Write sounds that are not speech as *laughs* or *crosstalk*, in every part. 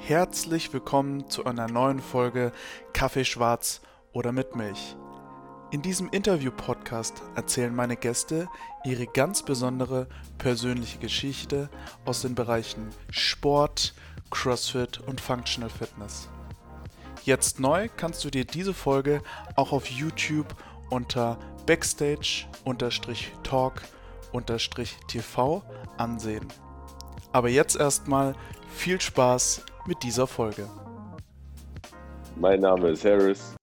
Herzlich willkommen zu einer neuen Folge Kaffee schwarz oder mit Milch. In diesem Interview-Podcast erzählen meine Gäste ihre ganz besondere persönliche Geschichte aus den Bereichen Sport, CrossFit und Functional Fitness. Jetzt neu kannst du dir diese Folge auch auf YouTube unter Backstage-Talk-TV ansehen. Aber jetzt erstmal viel Spaß mit dieser Folge. Mein Name ist Harris.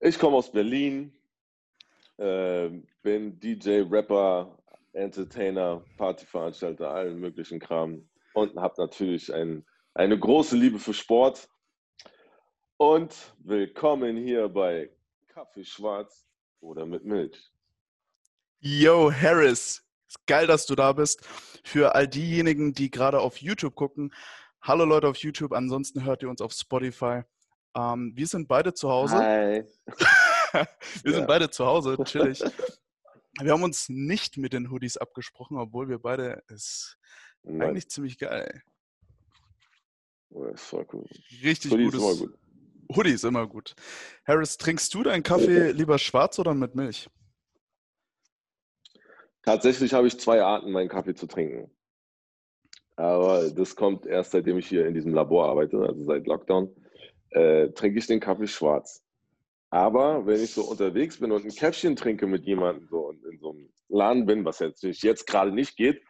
Ich komme aus Berlin, äh, bin DJ, Rapper, Entertainer, Partyveranstalter, allen möglichen Kram und habe natürlich ein, eine große Liebe für Sport. Und willkommen hier bei Kaffee Schwarz oder mit Milch. Yo, Harris, geil, dass du da bist. Für all diejenigen, die gerade auf YouTube gucken, Hallo Leute auf YouTube, ansonsten hört ihr uns auf Spotify. Ähm, wir sind beide zu Hause. Hi. *laughs* wir sind beide zu Hause, *laughs* chillig. Wir haben uns nicht mit den Hoodies abgesprochen, obwohl wir beide ist Nein. eigentlich ziemlich geil. Das voll cool. Richtig Hoodie gutes. Ist immer gut. Hoodie ist immer gut. Harris, trinkst du deinen Kaffee lieber schwarz oder mit Milch? Tatsächlich habe ich zwei Arten, meinen Kaffee zu trinken. Aber das kommt erst seitdem ich hier in diesem Labor arbeite, also seit Lockdown, äh, trinke ich den Kaffee schwarz. Aber wenn ich so unterwegs bin und ein Käffchen trinke mit jemandem so und in so einem Laden bin, was jetzt, jetzt gerade nicht geht,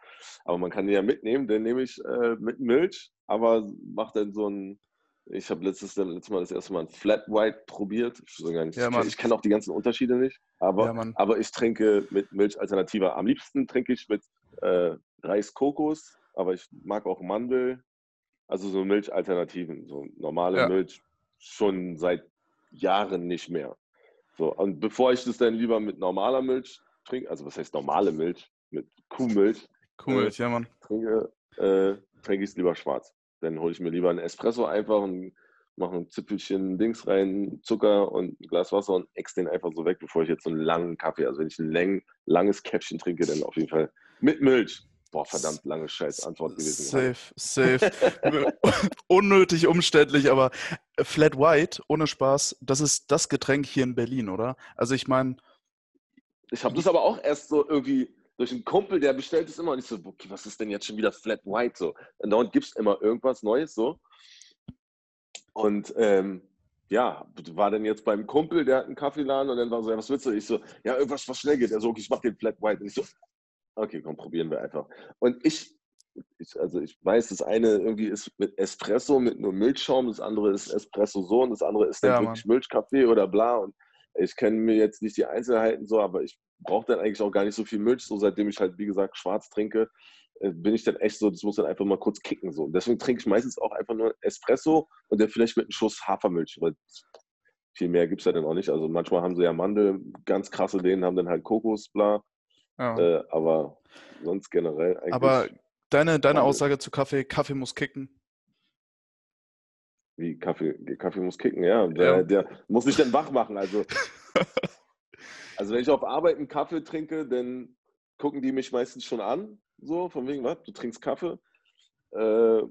aber man kann den ja mitnehmen, dann nehme ich äh, mit Milch, aber mache dann so ein, ich habe letztes, letztes Mal das erste Mal ein Flat White probiert. Ich, ja, ich kenne auch die ganzen Unterschiede nicht, aber, ja, aber ich trinke mit Milch alternativer. Am liebsten trinke ich mit äh, Reis Kokos aber ich mag auch Mandel, also so Milchalternativen, so normale ja. Milch schon seit Jahren nicht mehr. So, und bevor ich das dann lieber mit normaler Milch trinke, also was heißt normale Milch, mit Kuhmilch, Kuhmilch, äh, ja Mann. Trinke, äh, trinke ich es lieber schwarz. Dann hole ich mir lieber einen Espresso einfach und mache ein Zipfelchen Dings rein, Zucker und ein Glas Wasser und ex den einfach so weg, bevor ich jetzt so einen langen Kaffee, also wenn ich ein lang, langes Käppchen trinke, dann auf jeden Fall mit Milch. Boah, verdammt lange scheiß Antwort gewesen. Safe, safe. *laughs* Unnötig umständlich, aber Flat White, ohne Spaß, das ist das Getränk hier in Berlin, oder? Also ich meine. Ich habe das aber auch erst so irgendwie durch einen Kumpel, der bestellt es immer und ich so, okay, was ist denn jetzt schon wieder Flat White so? Und dann gibt es immer irgendwas Neues so. Und ähm, ja, war dann jetzt beim Kumpel, der hat einen Kaffeeladen und dann war so, ja, was willst du? Ich so, ja, irgendwas, was schnell geht. Er so, okay, ich mach den Flat White. Und ich so, Okay, komm, probieren wir einfach. Und ich, ich, also ich weiß, das eine irgendwie ist mit Espresso, mit nur Milchschaum, das andere ist Espresso so und das andere ist dann ja, wirklich Milchkaffee oder bla. Und ich kenne mir jetzt nicht die Einzelheiten so, aber ich brauche dann eigentlich auch gar nicht so viel Milch. So seitdem ich halt, wie gesagt, schwarz trinke, äh, bin ich dann echt so, das muss dann einfach mal kurz kicken. So. Und deswegen trinke ich meistens auch einfach nur Espresso und dann vielleicht mit einem Schuss Hafermilch, weil viel mehr gibt es ja dann auch nicht. Also manchmal haben sie ja Mandel, ganz krasse denen haben dann halt Kokos, bla. Ja. Äh, aber sonst generell eigentlich. Aber deine, deine Aussage zu Kaffee, Kaffee muss kicken. Wie Kaffee, Kaffee muss kicken, ja. Der, ja. der muss mich dann wach machen. Also, *laughs* also wenn ich auf Arbeit einen Kaffee trinke, dann gucken die mich meistens schon an. So, von wegen, was? Du trinkst Kaffee? Äh,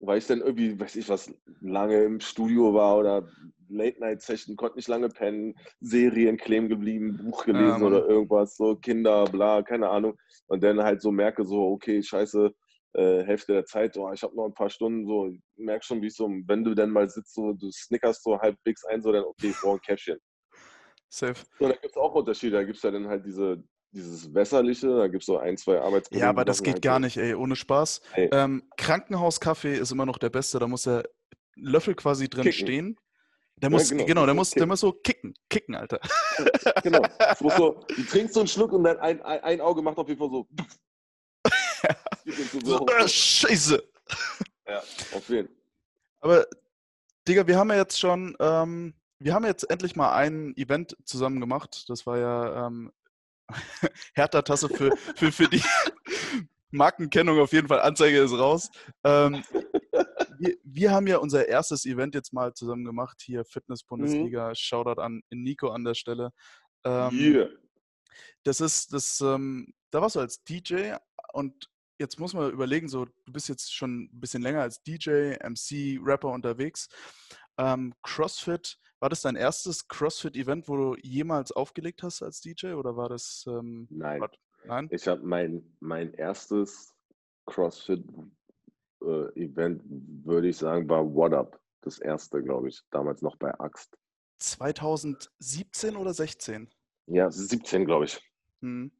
weil ich dann irgendwie, weiß ich was, lange im Studio war oder Late-Night-Session, konnte nicht lange pennen, Serien kleben geblieben, Buch gelesen ja, oder irgendwas, so Kinder, bla, keine Ahnung. Und dann halt so merke, so, okay, scheiße, äh, Hälfte der Zeit, oh, ich habe noch ein paar Stunden, so, merk schon, wie so, wenn du dann mal sitzt, so, du snickerst so halb Bigs ein, so, dann, okay, ich brauche ein Käffchen. *laughs* Safe. So, da gibt es auch Unterschiede, da gibt es ja dann halt diese dieses Wässerliche, da gibt es so ein, zwei Arbeitskollegen. Ja, aber das geht halt gar nicht, ey, ohne Spaß. Hey. Ähm, Krankenhauskaffee ist immer noch der beste, da muss der Löffel quasi drin kicken. stehen. Der muss, ja, genau, genau der, muss, der muss so kicken, kicken, Alter. *laughs* genau. *laughs* So, du trinkst so einen Schluck und dann ein, ein, ein Auge macht auf jeden Fall so. *laughs* so äh, Scheiße. Ja, auf jeden Fall. Aber, Digga, wir haben ja jetzt schon, ähm, wir haben jetzt endlich mal ein Event zusammen gemacht. Das war ja ähm, *laughs* Hertha-Tasse für, für, für die *laughs* Markenkennung auf jeden Fall. Anzeige ist raus. Ähm, wir, wir, haben ja unser erstes Event jetzt mal zusammen gemacht, hier Fitness-Bundesliga. Mhm. Shoutout an Nico an der Stelle. Ähm, yeah. Das ist, das, ähm, da warst du als DJ und jetzt muss man überlegen, so du bist jetzt schon ein bisschen länger als DJ, MC, Rapper unterwegs. Ähm, CrossFit, war das dein erstes CrossFit-Event, wo du jemals aufgelegt hast als DJ oder war das? Ähm, Nein. War, nein. Ich habe mein, mein erstes CrossFit-Event, äh, würde ich sagen, war What Up. Das erste, glaube ich. Damals noch bei Axt. 2017 oder 16? Ja, 17, glaube ich. Hm.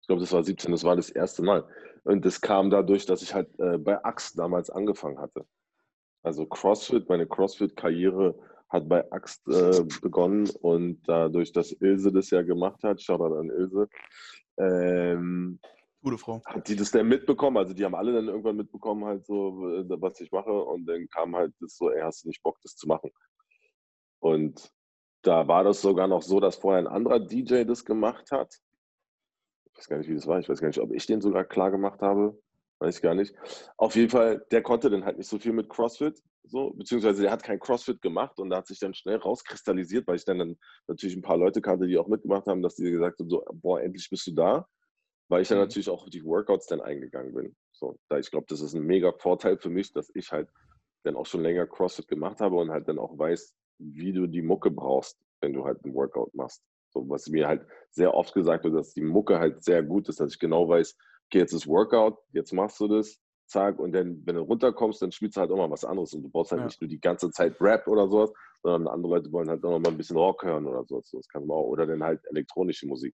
Ich glaube, das war 17, das war das erste Mal. Und das kam dadurch, dass ich halt äh, bei Axt damals angefangen hatte. Also CrossFit, meine CrossFit-Karriere hat bei Axt äh, begonnen und dadurch, dass Ilse das ja gemacht hat, Shoutout an Ilse, ähm, Gute Frau. Hat die das denn mitbekommen? Also die haben alle dann irgendwann mitbekommen, halt so, äh, was ich mache. Und dann kam halt das so, ey, hast du nicht Bock, das zu machen? Und da war das sogar noch so, dass vorher ein anderer DJ das gemacht hat. Ich weiß gar nicht, wie das war. Ich weiß gar nicht, ob ich den sogar klar gemacht habe. Weiß ich gar nicht. Auf jeden Fall, der konnte dann halt nicht so viel mit CrossFit. So, beziehungsweise der hat kein CrossFit gemacht und da hat sich dann schnell rauskristallisiert, weil ich dann, dann natürlich ein paar Leute kannte, die auch mitgemacht haben, dass die gesagt haben, so, boah, endlich bist du da weil ich dann mhm. natürlich auch auf die Workouts dann eingegangen bin. So, da ich glaube, das ist ein mega Vorteil für mich, dass ich halt dann auch schon länger CrossFit gemacht habe und halt dann auch weiß, wie du die Mucke brauchst, wenn du halt ein Workout machst. So, was mir halt sehr oft gesagt wird, dass die Mucke halt sehr gut ist, dass ich genau weiß, okay, jetzt ist Workout, jetzt machst du das, zack, und dann, wenn du runterkommst, dann spielst du halt auch mal was anderes und du brauchst halt ja. nicht nur die ganze Zeit Rap oder sowas, sondern andere Leute wollen halt auch noch mal ein bisschen Rock hören oder sowas. Das kann man auch, oder dann halt elektronische Musik.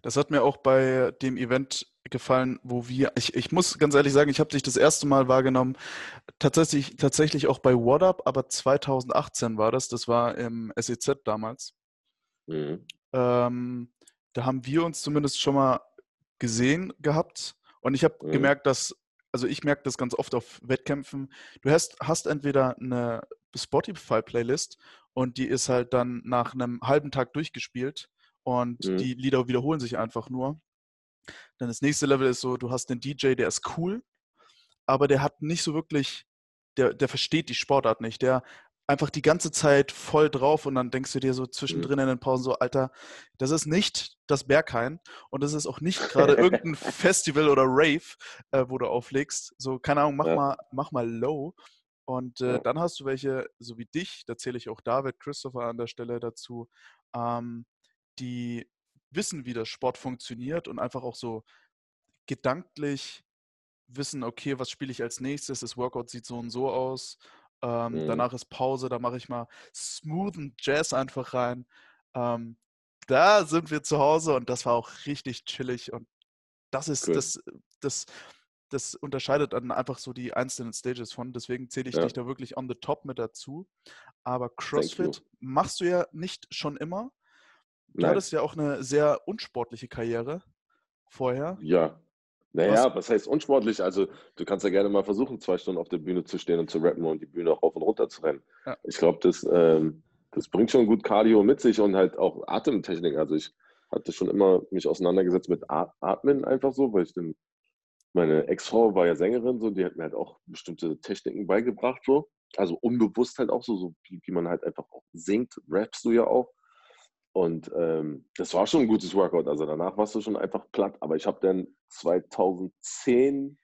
Das hat mir auch bei dem Event gefallen, wo wir, ich, ich muss ganz ehrlich sagen, ich habe dich das erste Mal wahrgenommen, tatsächlich, tatsächlich auch bei What Up, aber 2018 war das, das war im SEZ damals. Mhm. Ähm, da haben wir uns zumindest schon mal gesehen gehabt und ich habe mhm. gemerkt, dass, also ich merke das ganz oft auf Wettkämpfen, du hast, hast entweder eine Spotify-Playlist und die ist halt dann nach einem halben Tag durchgespielt und mhm. die Lieder wiederholen sich einfach nur. Dann das nächste Level ist so, du hast einen DJ, der ist cool, aber der hat nicht so wirklich, der, der versteht die Sportart nicht. Der einfach die ganze Zeit voll drauf und dann denkst du dir so mhm. zwischendrin in den Pausen so, Alter, das ist nicht das Berghain und das ist auch nicht *laughs* gerade irgendein Festival oder Rave, äh, wo du auflegst. So, keine Ahnung, mach, ja. mal, mach mal low. Und äh, ja. dann hast du welche, so wie dich, da zähle ich auch David, Christopher an der Stelle dazu, ähm, die wissen, wie der Sport funktioniert und einfach auch so gedanklich wissen, okay, was spiele ich als nächstes? Das Workout sieht so und so aus. Ähm, mhm. Danach ist Pause, da mache ich mal smoothen Jazz einfach rein. Ähm, da sind wir zu Hause und das war auch richtig chillig und das ist cool. das, das, das unterscheidet dann einfach so die einzelnen Stages von. Deswegen zähle ich ja. dich da wirklich on the top mit dazu. Aber CrossFit machst du ja nicht schon immer. Du Nein. hattest ja auch eine sehr unsportliche Karriere vorher. Ja. Naja, was? was heißt unsportlich? Also, du kannst ja gerne mal versuchen, zwei Stunden auf der Bühne zu stehen und zu rappen und die Bühne auch rauf und runter zu rennen. Ja. Ich glaube, das, ähm, das bringt schon gut Cardio mit sich und halt auch Atemtechnik. Also, ich hatte schon immer mich auseinandergesetzt mit Atmen einfach so, weil ich dann, meine Ex-Frau war ja Sängerin, so, die hat mir halt auch bestimmte Techniken beigebracht, so. Also unbewusst halt auch so, so wie, wie man halt einfach auch singt, rappst du ja auch. Und ähm, das war schon ein gutes Workout. Also danach warst du schon einfach platt. Aber ich habe dann 2010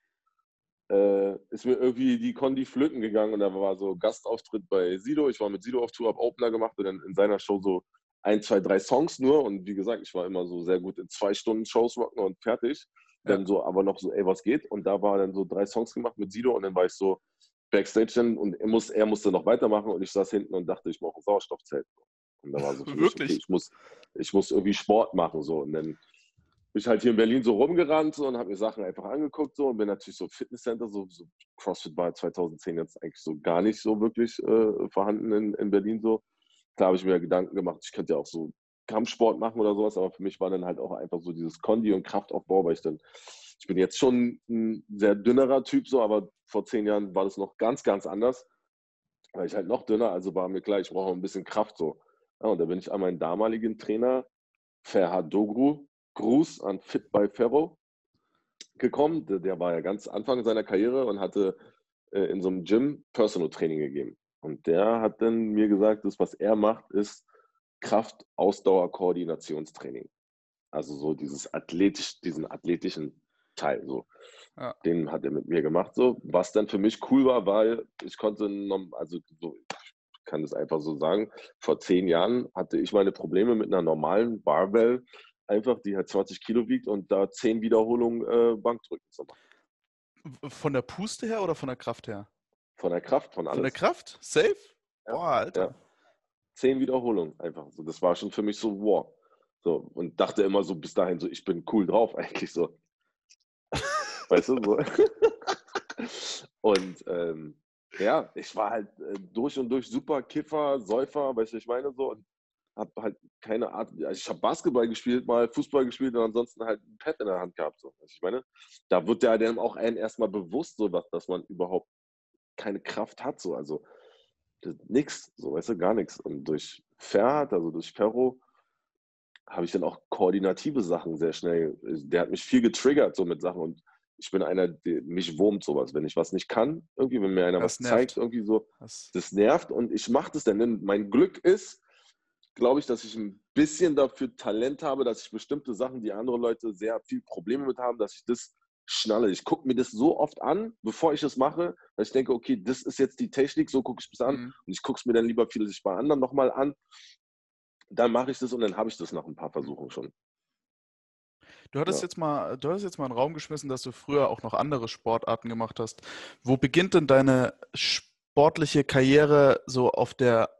äh, ist mir irgendwie die Kondi flöten gegangen und da war so Gastauftritt bei Sido. Ich war mit Sido auf Tour, habe Opener gemacht und dann in seiner Show so ein, zwei, drei Songs nur. Und wie gesagt, ich war immer so sehr gut in zwei Stunden Shows rocken und fertig. Ja. Dann so aber noch so, ey, was geht? Und da war dann so drei Songs gemacht mit Sido und dann war ich so Backstage dann und er, muss, er musste noch weitermachen und ich saß hinten und dachte, ich brauche ein Sauerstoffzelt. Und da war so für *laughs* Wirklich? okay, ich, muss, ich muss irgendwie Sport machen. So. Und dann bin ich halt hier in Berlin so rumgerannt so, und habe mir Sachen einfach angeguckt so, und bin natürlich so Fitnesscenter, so, so CrossFit war 2010 jetzt eigentlich so gar nicht so wirklich äh, vorhanden in, in Berlin so. Da habe ich mir Gedanken gemacht, ich könnte ja auch so Kampfsport machen oder sowas, aber für mich war dann halt auch einfach so dieses Kondi und Kraftaufbau, weil ich dann, ich bin jetzt schon ein sehr dünnerer Typ so, aber vor zehn Jahren war das noch ganz, ganz anders, weil ich halt noch dünner, also war mir klar, ich brauche ein bisschen Kraft so. Ja, und da bin ich an meinen damaligen Trainer, Ferhat Dogru, Gruß an Fit by Ferro, gekommen. Der, war ja ganz Anfang seiner Karriere und hatte äh, in so einem Gym Personal Training gegeben. Und der hat dann mir gesagt, das, was er macht, ist Kraft, Ausdauer, Koordinationstraining. Also so dieses athletisch, diesen athletischen Teil. So. Ja. Den hat er mit mir gemacht. So. Was dann für mich cool war, weil ich konnte, also so, kann das einfach so sagen, vor zehn Jahren hatte ich meine Probleme mit einer normalen Barbell, einfach, die halt 20 Kilo wiegt und da zehn Wiederholungen äh, Bankdrücken zu machen. Von der Puste her oder von der Kraft her? Von der Kraft, von alles. Von der Kraft? Safe? Ja. Boah, Alter. Ja. Zehn Wiederholungen einfach. So, das war schon für mich so, wow. So, und dachte immer so bis dahin so, ich bin cool drauf *laughs* eigentlich so. weißt du, so. *laughs* und ähm, ja, ich war halt äh, durch und durch super Kiffer, Säufer, weißt du, ich meine so. Und habe halt keine Art, also ich habe Basketball gespielt, mal Fußball gespielt und ansonsten halt ein Pad in der Hand gehabt. So. ich meine, da wird ja dann auch einem erstmal bewusst, so, dass, dass man überhaupt keine Kraft hat. So. Also nichts, so weißt du, gar nichts. Und durch Ferhat, also durch Ferro, habe ich dann auch koordinative Sachen sehr schnell. Der hat mich viel getriggert so mit Sachen und ich bin einer, der mich wurmt sowas. Wenn ich was nicht kann, irgendwie, wenn mir einer das was nervt. zeigt, irgendwie so, das, das nervt und ich mache das dann. Denn mein Glück ist, glaube ich, dass ich ein bisschen dafür Talent habe, dass ich bestimmte Sachen, die andere Leute sehr viel Probleme mit haben, dass ich das schnalle. Ich gucke mir das so oft an, bevor ich es mache, dass ich denke, okay, das ist jetzt die Technik, so gucke ich es an. Mhm. Und ich gucke es mir dann lieber viele sich bei anderen nochmal an. Dann mache ich das und dann habe ich das nach ein paar Versuchen schon. Du hattest ja. jetzt mal, du hattest jetzt mal einen Raum geschmissen, dass du früher auch noch andere Sportarten gemacht hast. Wo beginnt denn deine sportliche Karriere so auf der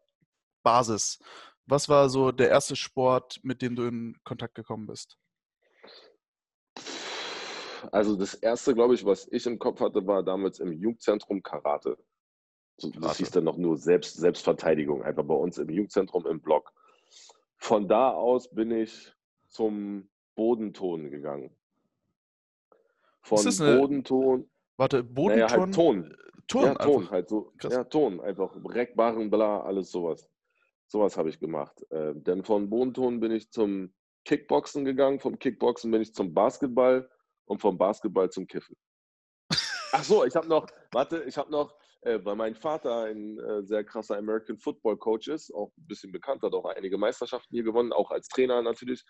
Basis? Was war so der erste Sport, mit dem du in Kontakt gekommen bist? Also das erste, glaube ich, was ich im Kopf hatte, war damals im Jugendzentrum Karate. Das Karate. hieß dann noch nur Selbst, Selbstverteidigung, einfach bei uns im Jugendzentrum im Block. Von da aus bin ich zum Bodenton gegangen. Von eine, Bodenton. Warte, Bodenton? Naja, halt Ton. Ton, ja, Ton, halt so. Krass. Ja, Ton, einfach Reckbarren, bla, alles sowas. Sowas habe ich gemacht. Äh, denn von Bodenton bin ich zum Kickboxen gegangen, vom Kickboxen bin ich zum Basketball und vom Basketball zum Kiffen. Ach so, ich habe noch, warte, ich habe noch, weil mein Vater ein äh, sehr krasser American Football Coach ist, auch ein bisschen bekannt, hat auch einige Meisterschaften hier gewonnen, auch als Trainer natürlich,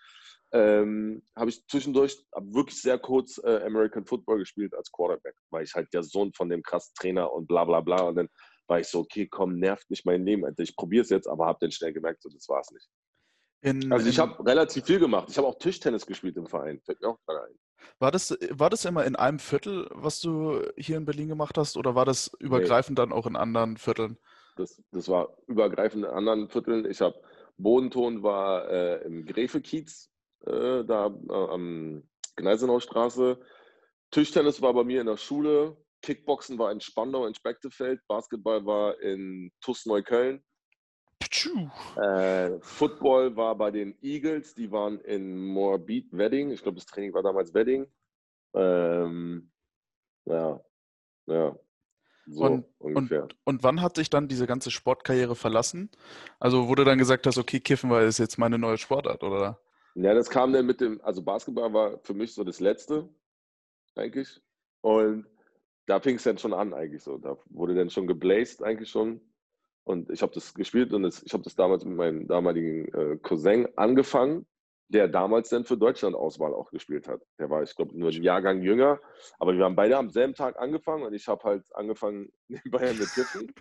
ähm, habe ich zwischendurch wirklich sehr kurz äh, American Football gespielt als Quarterback, weil ich halt der Sohn von dem krassen Trainer und bla bla bla und dann war ich so, okay, komm, nervt nicht mein Leben. Ich probiere es jetzt, aber habe dann schnell gemerkt, so, das war es nicht. In, also ich habe relativ viel gemacht. Ich habe auch Tischtennis gespielt im Verein. Fällt mir auch gerade ein. War das, war das immer in einem Viertel, was du hier in Berlin gemacht hast, oder war das übergreifend nee. dann auch in anderen Vierteln? Das, das war übergreifend in anderen Vierteln. Ich habe Bodenton war äh, im Gräfekiez, äh, da äh, am Gneisenaustraße. Tischtennis war bei mir in der Schule. Kickboxen war in Spandau in Spektefeld, Basketball war in TuS Neukölln. Äh, Football war bei den Eagles, die waren in Moabit, Wedding. Ich glaube, das Training war damals Wedding. Ähm, ja, ja. So und, ungefähr. Und, und wann hat sich dann diese ganze Sportkarriere verlassen? Also, du dann gesagt hast, okay, Kiffen war ist jetzt meine neue Sportart, oder? Ja, das kam dann mit dem, also Basketball war für mich so das Letzte, eigentlich. Und da fing es dann schon an eigentlich so. Da wurde dann schon geblazed eigentlich schon. Und ich habe das gespielt und das, ich habe das damals mit meinem damaligen äh, Cousin angefangen, der damals dann für Deutschland Auswahl auch gespielt hat. Der war, ich glaube, nur ein Jahrgang jünger. Aber wir haben beide am selben Tag angefangen und ich habe halt angefangen *laughs* nebenbei mit Tippen.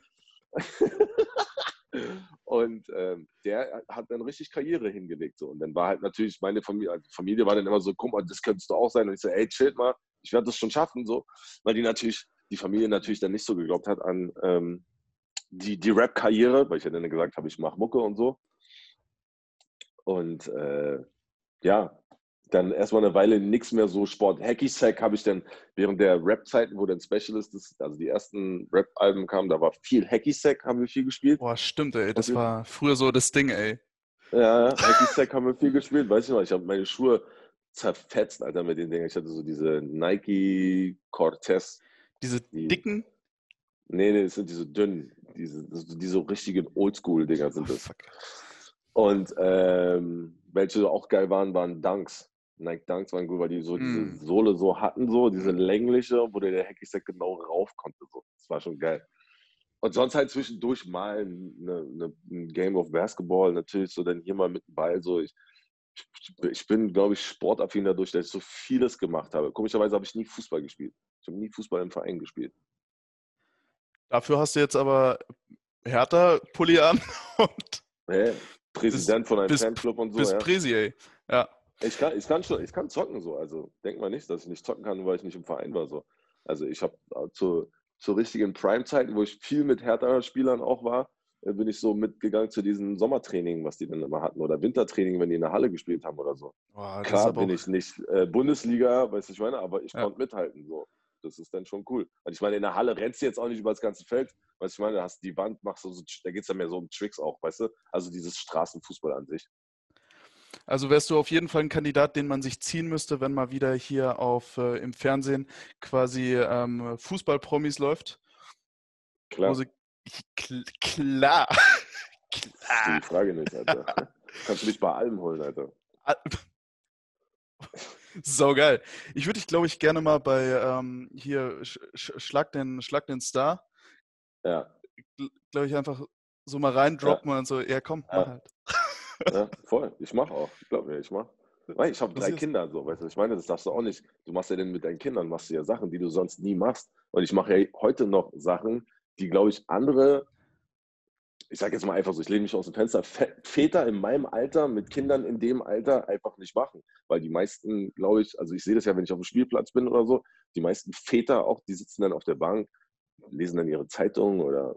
*laughs* und ähm, der hat dann richtig Karriere hingelegt. So. Und dann war halt natürlich meine Familie, also Familie war dann immer so, guck mal, das könntest du auch sein. Und ich so, ey, chill mal, ich werde das schon schaffen, so, weil die natürlich, die Familie natürlich dann nicht so geglaubt hat an ähm, die, die Rap-Karriere, weil ich ja dann gesagt habe, ich mache Mucke und so. Und äh, ja, dann erstmal eine Weile nichts mehr so Sport. Hacky Sack habe ich dann während der Rap-Zeiten, wo dann Specialist ist, also die ersten Rap-Alben kamen, da war viel Hacky Sack, haben wir viel gespielt. Boah, stimmt, ey. Das war früher so das Ding, ey. Ja, Hacky Sack haben wir viel gespielt. Weiß ich noch, ich habe meine Schuhe zerfetzt, Alter, mit den Dingen. Ich hatte so diese Nike Cortez. Diese die, dicken? Nee, nee, das sind diese dünnen. Diese, diese richtigen Oldschool-Dinger sind das. Und ähm, welche auch geil waren, waren Dunks. Nike Dunks waren gut, weil die so diese hm. Sohle so hatten, so diese längliche, wo der Hacky-Sack genau rauf konnte. So. Das war schon geil. Und sonst halt zwischendurch mal eine, eine, ein Game of Basketball, natürlich so dann hier mal mit dem Ball. So. Ich, ich bin, glaube ich, sportaffin dadurch, dass ich so vieles gemacht habe. Komischerweise habe ich nie Fußball gespielt. Ich habe nie Fußball im Verein gespielt. Dafür hast du jetzt aber härter Pulli an *laughs* und hey, Präsident bis, von einem bis, Fanclub und so. Bis ja. Presi, ey. Ja. Ich kann, ich, kann schon, ich kann zocken so. Also denk mal nicht, dass ich nicht zocken kann, weil ich nicht im Verein war. So. Also ich habe zu, zu richtigen Prime-Zeiten, wo ich viel mit härterer Spielern auch war, äh, bin ich so mitgegangen zu diesen Sommertraining, was die dann immer hatten, oder Wintertraining, wenn die in der Halle gespielt haben oder so. Boah, Klar bin ich nicht äh, Bundesliga, weißt du, ich meine, aber ich ja. konnte mithalten. So. Das ist dann schon cool. Und ich meine, in der Halle rennst du jetzt auch nicht über das ganze Feld. Weißt du, ich meine, da hast die Wand, machst du so, da geht es dann mehr so um Tricks auch, weißt du? Also dieses Straßenfußball an sich. Also wärst du auf jeden Fall ein Kandidat, den man sich ziehen müsste, wenn mal wieder hier auf äh, im Fernsehen quasi ähm, Fußballpromis läuft. Klar. Sie, kl klar. *laughs* klar. Die Frage nicht, Alter. *laughs* Kannst du mich bei allem holen, Alter. *laughs* So geil. Ich würde dich, glaube ich, gerne mal bei ähm, hier sch Schlag, den, Schlag den Star. Ja. Glaube ich, einfach so mal reindroppen ja. und so, ja komm, ja. mach halt. Ja, *laughs* voll. Ich mache auch. Ich glaube mir, ich mache. Ich habe drei Kinder, so, weißt du, ich meine, das darfst du auch nicht. Du machst ja denn mit deinen Kindern, machst du ja Sachen, die du sonst nie machst. Und ich mache ja heute noch Sachen, die, glaube ich, andere, ich sage jetzt mal einfach so, ich lehne mich aus dem Fenster, Väter in meinem Alter mit Kindern in dem Alter einfach nicht machen. Weil die meisten, glaube ich, also ich sehe das ja, wenn ich auf dem Spielplatz bin oder so, die meisten Väter auch, die sitzen dann auf der Bank, lesen dann ihre Zeitung oder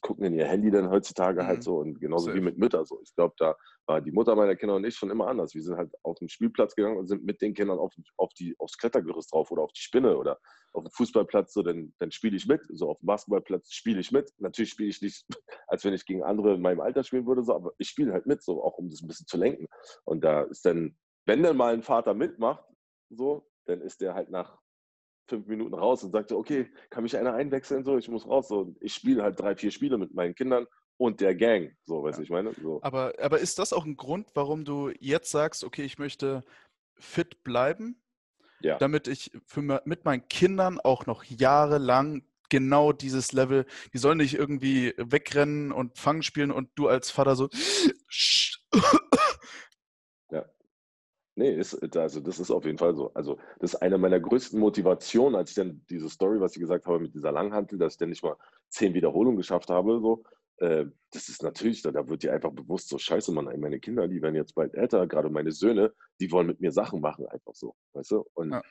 gucken in ihr Handy dann heutzutage halt mhm. halt so und genauso Safe. wie mit Müttern so. Ich glaube, da war die Mutter meiner Kinder und ich schon immer anders. Wir sind halt auf den Spielplatz gegangen und sind mit den Kindern auf, auf die, aufs Klettergerüst drauf oder auf die Spinne oder auf dem Fußballplatz, so, dann, dann spiele ich mit. So auf dem Basketballplatz spiele ich mit. Natürlich spiele ich nicht, *laughs* als wenn ich gegen andere in meinem Alter spielen würde, so, aber ich spiele halt mit, so auch um das ein bisschen zu lenken. Und da ist dann, wenn dann mal ein Vater mitmacht, so, dann ist der halt nach fünf Minuten raus und sagte, okay, kann mich einer einwechseln? So, ich muss raus. So, ich spiele halt drei, vier Spiele mit meinen Kindern und der Gang. So, weißt du, ja. ich meine? So. Aber, aber ist das auch ein Grund, warum du jetzt sagst, okay, ich möchte fit bleiben? Ja. Damit ich für, mit meinen Kindern auch noch jahrelang genau dieses Level, die sollen nicht irgendwie wegrennen und Fangen spielen und du als Vater so *sniffs* Nee, ist, also das ist auf jeden Fall so. Also das ist eine meiner größten Motivationen, als ich dann diese Story, was ich gesagt habe mit dieser Langhantel, dass ich dann nicht mal zehn Wiederholungen geschafft habe, so, äh, das ist natürlich, da, da wird dir einfach bewusst, so scheiße, Mann, meine Kinder, die werden jetzt bald älter, gerade meine Söhne, die wollen mit mir Sachen machen, einfach so, weißt du? Und ja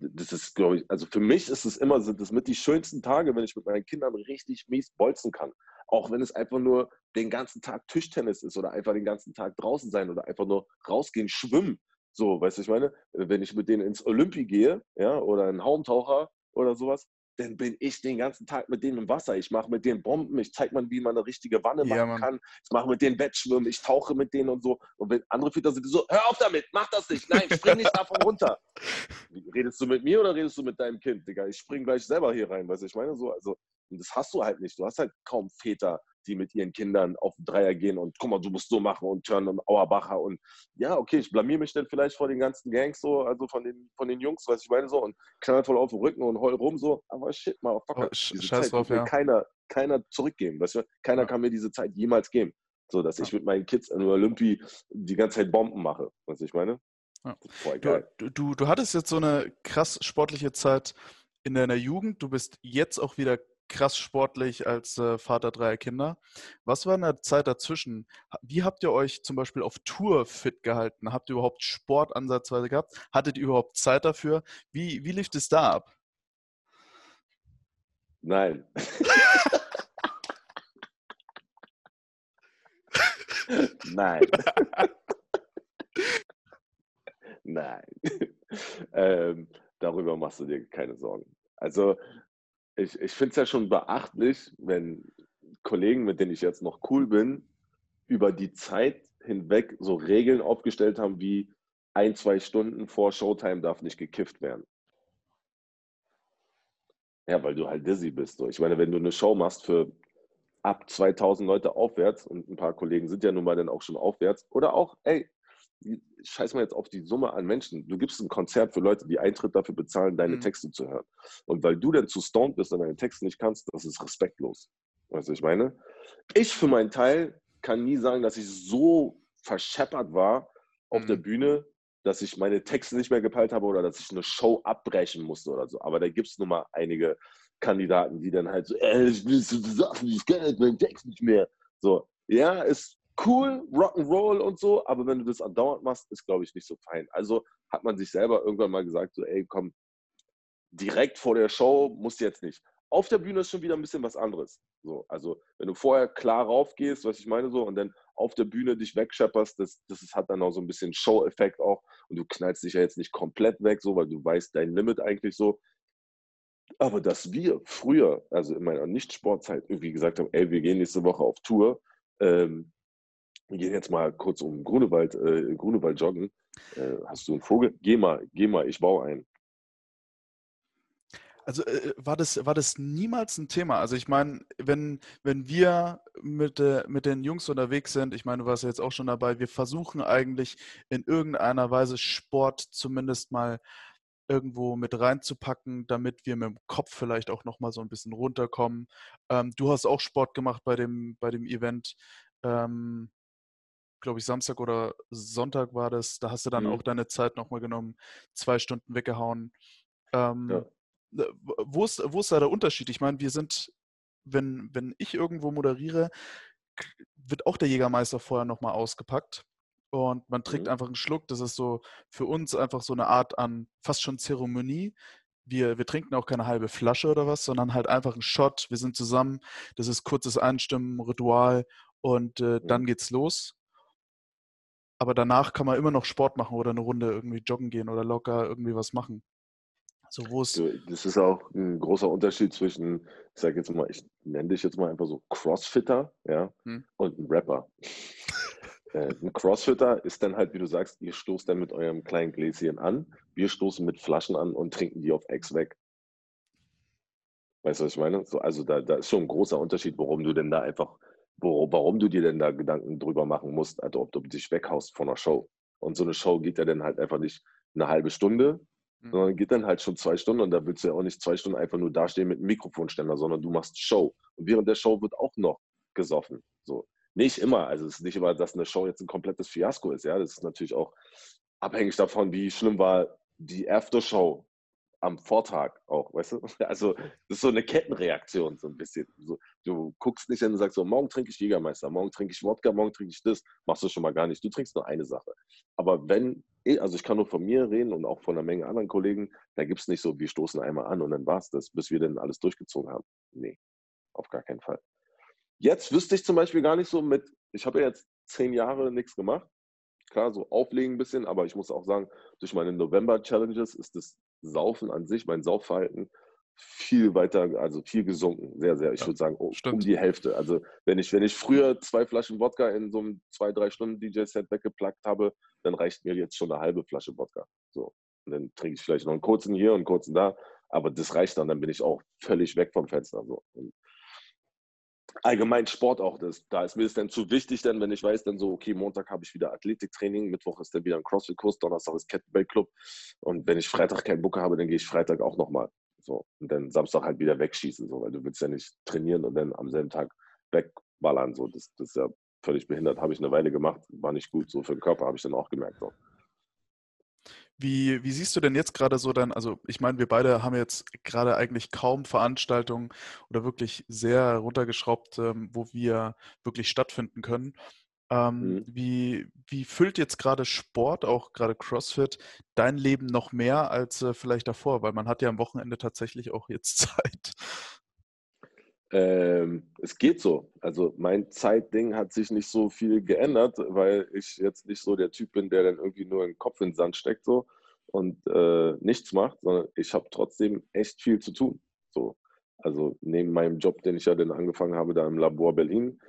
das ist, glaube ich, also für mich ist es immer, sind das mit die schönsten Tage, wenn ich mit meinen Kindern richtig mies bolzen kann. Auch wenn es einfach nur den ganzen Tag Tischtennis ist oder einfach den ganzen Tag draußen sein oder einfach nur rausgehen, schwimmen. So, weißt du, ich meine, wenn ich mit denen ins Olympi gehe, ja, oder ein Haumtaucher oder sowas, dann bin ich den ganzen Tag mit denen im Wasser. Ich mache mit denen Bomben, ich zeige mal, wie man eine richtige Wanne ja, machen kann. Ich mache mit denen Wettschwimmen, ich tauche mit denen und so. Und wenn andere Väter sind so, hör auf damit, mach das nicht, nein, spring nicht davon runter. *laughs* Redest du mit mir oder redest du mit deinem Kind, Digga? Ich spring gleich selber hier rein, weißt du, ich meine so, also, das hast du halt nicht. Du hast halt kaum Väter, die mit ihren Kindern auf den Dreier gehen und guck mal, du musst so machen und Turn und Auerbacher und ja, okay, ich blamier mich dann vielleicht vor den ganzen Gangs so, also von den, von den Jungs, was ich meine, so und knall voll auf den Rücken und heul rum so, aber shit, mal, fuck, oh, diese Scheiß Zeit drauf, ja. keiner, keiner zurückgeben, weißt du, keiner ja. kann mir diese Zeit jemals geben, so, dass ja. ich mit meinen Kids in Olympi die ganze Zeit Bomben mache, was ich meine. Ja. Du, du, du hattest jetzt so eine krass sportliche Zeit in deiner Jugend. Du bist jetzt auch wieder krass sportlich als äh, Vater dreier Kinder. Was war in der Zeit dazwischen? Wie habt ihr euch zum Beispiel auf Tour fit gehalten? Habt ihr überhaupt Sport ansatzweise gehabt? Hattet ihr überhaupt Zeit dafür? Wie, wie lief es da ab? Nein. *laughs* Nein. Nein. *laughs* Ähm, darüber machst du dir keine Sorgen. Also ich, ich finde es ja schon beachtlich, wenn Kollegen, mit denen ich jetzt noch cool bin, über die Zeit hinweg so Regeln aufgestellt haben, wie ein, zwei Stunden vor Showtime darf nicht gekifft werden. Ja, weil du halt dizzy bist. So. Ich meine, wenn du eine Show machst für ab 2000 Leute aufwärts und ein paar Kollegen sind ja nun mal dann auch schon aufwärts oder auch, ey, scheiß mal jetzt auf die Summe an Menschen. Du gibst ein Konzert für Leute, die Eintritt dafür bezahlen, deine mhm. Texte zu hören. Und weil du dann zu stoned bist und deine Texte nicht kannst, das ist respektlos. Weißt du, ich meine? Ich für meinen Teil kann nie sagen, dass ich so verscheppert war auf mhm. der Bühne, dass ich meine Texte nicht mehr gepeilt habe oder dass ich eine Show abbrechen musste oder so. Aber da gibt es nun mal einige Kandidaten, die dann halt so, äh, ich will so Sachen, ich kann jetzt meinen Text nicht mehr. So, ja, ist cool, Rock'n'Roll und so, aber wenn du das andauernd machst, ist, glaube ich, nicht so fein. Also hat man sich selber irgendwann mal gesagt, so, ey, komm, direkt vor der Show musst du jetzt nicht. Auf der Bühne ist schon wieder ein bisschen was anderes. So, also wenn du vorher klar raufgehst, was ich meine so, und dann auf der Bühne dich wegschepperst, das, das hat dann auch so ein bisschen Show-Effekt auch. Und du knallst dich ja jetzt nicht komplett weg, so, weil du weißt dein Limit eigentlich so. Aber dass wir früher, also in meiner Nicht-Sportzeit, irgendwie gesagt haben, ey, wir gehen nächste Woche auf Tour, ähm, gehen jetzt mal kurz um Grunewald, äh, Grunewald joggen. Äh, hast du einen Vogel? Geh mal, geh mal, ich baue einen. Also äh, war, das, war das niemals ein Thema? Also ich meine, wenn, wenn wir mit, äh, mit den Jungs unterwegs sind, ich meine, du warst ja jetzt auch schon dabei, wir versuchen eigentlich in irgendeiner Weise Sport zumindest mal irgendwo mit reinzupacken, damit wir mit dem Kopf vielleicht auch nochmal so ein bisschen runterkommen. Ähm, du hast auch Sport gemacht bei dem, bei dem Event. Ähm, glaube ich, Samstag oder Sonntag war das. Da hast du dann mhm. auch deine Zeit nochmal genommen, zwei Stunden weggehauen. Ähm, ja. wo, ist, wo ist da der Unterschied? Ich meine, wir sind, wenn, wenn ich irgendwo moderiere, wird auch der Jägermeister vorher nochmal ausgepackt und man trinkt mhm. einfach einen Schluck. Das ist so für uns einfach so eine Art an fast schon Zeremonie. Wir, wir trinken auch keine halbe Flasche oder was, sondern halt einfach einen Shot. Wir sind zusammen. Das ist kurzes Einstimmen, Ritual und äh, mhm. dann geht's los. Aber danach kann man immer noch Sport machen oder eine Runde irgendwie joggen gehen oder locker irgendwie was machen. So, wo es das ist auch ein großer Unterschied zwischen, ich sage jetzt mal, ich nenne dich jetzt mal einfach so Crossfitter, ja, hm. und ein Rapper. *laughs* Äh, ein Crossfitter ist dann halt, wie du sagst, ihr stoßt dann mit eurem kleinen Gläschen an, wir stoßen mit Flaschen an und trinken die auf Ex weg. Weißt du, was ich meine? So, also da, da ist schon ein großer Unterschied, warum du denn da einfach, wo, warum du dir denn da Gedanken drüber machen musst, also ob du dich weghaust von einer Show. Und so eine Show geht ja dann halt einfach nicht eine halbe Stunde, mhm. sondern geht dann halt schon zwei Stunden und da willst du ja auch nicht zwei Stunden einfach nur dastehen mit einem Mikrofonständer, sondern du machst Show. Und während der Show wird auch noch gesoffen. So. Nicht immer. Also es ist nicht immer, dass eine Show jetzt ein komplettes Fiasko ist. Ja, das ist natürlich auch abhängig davon, wie schlimm war die Aftershow am Vortag auch, weißt du? *laughs* Also das ist so eine Kettenreaktion so ein bisschen. So, du guckst nicht hin und sagst so, morgen trinke ich Jägermeister, morgen trinke ich Wodka, morgen trinke ich das. Machst du schon mal gar nicht. Du trinkst nur eine Sache. Aber wenn, also ich kann nur von mir reden und auch von einer Menge anderen Kollegen, da gibt es nicht so, wir stoßen einmal an und dann war es das, bis wir dann alles durchgezogen haben. Nee, auf gar keinen Fall. Jetzt wüsste ich zum Beispiel gar nicht so mit, ich habe ja jetzt zehn Jahre nichts gemacht. Klar, so auflegen ein bisschen, aber ich muss auch sagen, durch meine November-Challenges ist das Saufen an sich, mein Saufverhalten, viel weiter, also viel gesunken. Sehr, sehr. Ich ja, würde sagen, oh, um die Hälfte. Also wenn ich, wenn ich früher zwei Flaschen Wodka in so einem zwei, drei Stunden DJ-Set weggeplackt habe, dann reicht mir jetzt schon eine halbe Flasche Wodka. So. Und dann trinke ich vielleicht noch einen kurzen hier und einen kurzen da. Aber das reicht dann, dann bin ich auch völlig weg vom Fenster. So. Und allgemein Sport auch. Das, da ist mir das dann zu wichtig, denn wenn ich weiß, dann so, okay, Montag habe ich wieder Athletiktraining, Mittwoch ist dann wieder ein CrossFit-Kurs, Donnerstag ist Kettlebell-Club und wenn ich Freitag keinen Bock habe, dann gehe ich Freitag auch nochmal. So, und dann Samstag halt wieder wegschießen, so, weil du willst ja nicht trainieren und dann am selben Tag wegballern. So. Das, das ist ja völlig behindert. Habe ich eine Weile gemacht, war nicht gut. So für den Körper habe ich dann auch gemerkt. So. Wie, wie siehst du denn jetzt gerade so dann, also ich meine, wir beide haben jetzt gerade eigentlich kaum Veranstaltungen oder wirklich sehr runtergeschraubt, ähm, wo wir wirklich stattfinden können. Ähm, mhm. wie, wie füllt jetzt gerade Sport, auch gerade CrossFit, dein Leben noch mehr als äh, vielleicht davor? Weil man hat ja am Wochenende tatsächlich auch jetzt *laughs* Zeit. Ähm, es geht so. Also mein Zeitding hat sich nicht so viel geändert, weil ich jetzt nicht so der Typ bin, der dann irgendwie nur den Kopf in den Sand steckt so und äh, nichts macht, sondern ich habe trotzdem echt viel zu tun. So. Also neben meinem Job, den ich ja dann angefangen habe, da im Labor Berlin,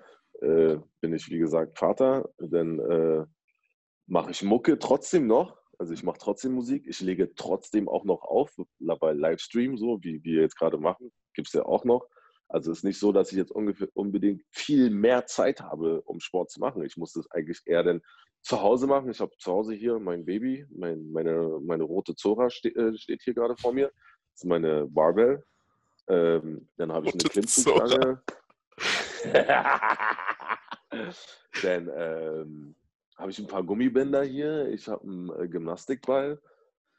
äh, bin ich wie gesagt Vater. Dann äh, mache ich Mucke trotzdem noch. Also ich mache trotzdem Musik. Ich lege trotzdem auch noch auf bei Livestream, so wie wir jetzt gerade machen. Gibt es ja auch noch. Also es ist nicht so, dass ich jetzt ungefähr unbedingt viel mehr Zeit habe, um Sport zu machen. Ich muss das eigentlich eher dann zu Hause machen. Ich habe zu Hause hier mein Baby, mein, meine, meine rote Zora ste äh, steht hier gerade vor mir. Das ist meine Barbell. Ähm, dann habe ich eine Klimmzugstange. *laughs* dann ähm, habe ich ein paar Gummibänder hier, ich habe einen äh, Gymnastikball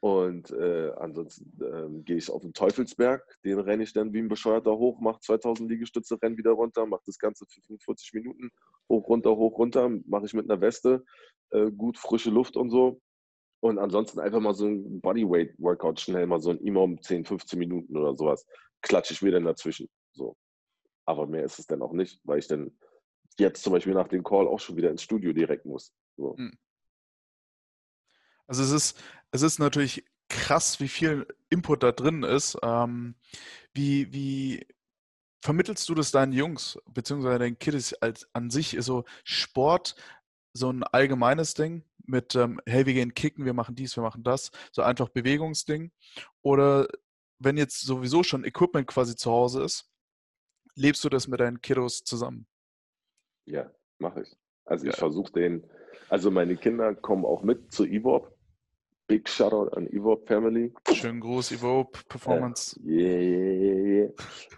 und äh, ansonsten ähm, gehe ich auf den Teufelsberg, den renne ich dann wie ein Bescheuerter hoch, mache 2000 Liegestütze, renne wieder runter, mache das Ganze für 45 Minuten, hoch, runter, hoch, runter, mache ich mit einer Weste, äh, gut frische Luft und so. Und ansonsten einfach mal so ein Bodyweight-Workout schnell, mal so ein Imam 10, 15 Minuten oder sowas, klatsche ich mir dann dazwischen. So. Aber mehr ist es dann auch nicht, weil ich dann jetzt zum Beispiel nach dem Call auch schon wieder ins Studio direkt muss. So. Hm. Also es ist, es ist natürlich krass, wie viel Input da drin ist. Ähm, wie, wie vermittelst du das deinen Jungs, beziehungsweise deinen Kids als an sich? Ist so Sport so ein allgemeines Ding mit, ähm, hey, wir gehen kicken, wir machen dies, wir machen das, so einfach Bewegungsding? Oder wenn jetzt sowieso schon Equipment quasi zu Hause ist, lebst du das mit deinen Kiddos zusammen? Ja, mache ich. Also ich ja. versuche den, also meine Kinder kommen auch mit zu EVOP. Big Shoutout an EVOP Family. Schönen Gruß, EVOP Performance. Äh, yeah, yeah,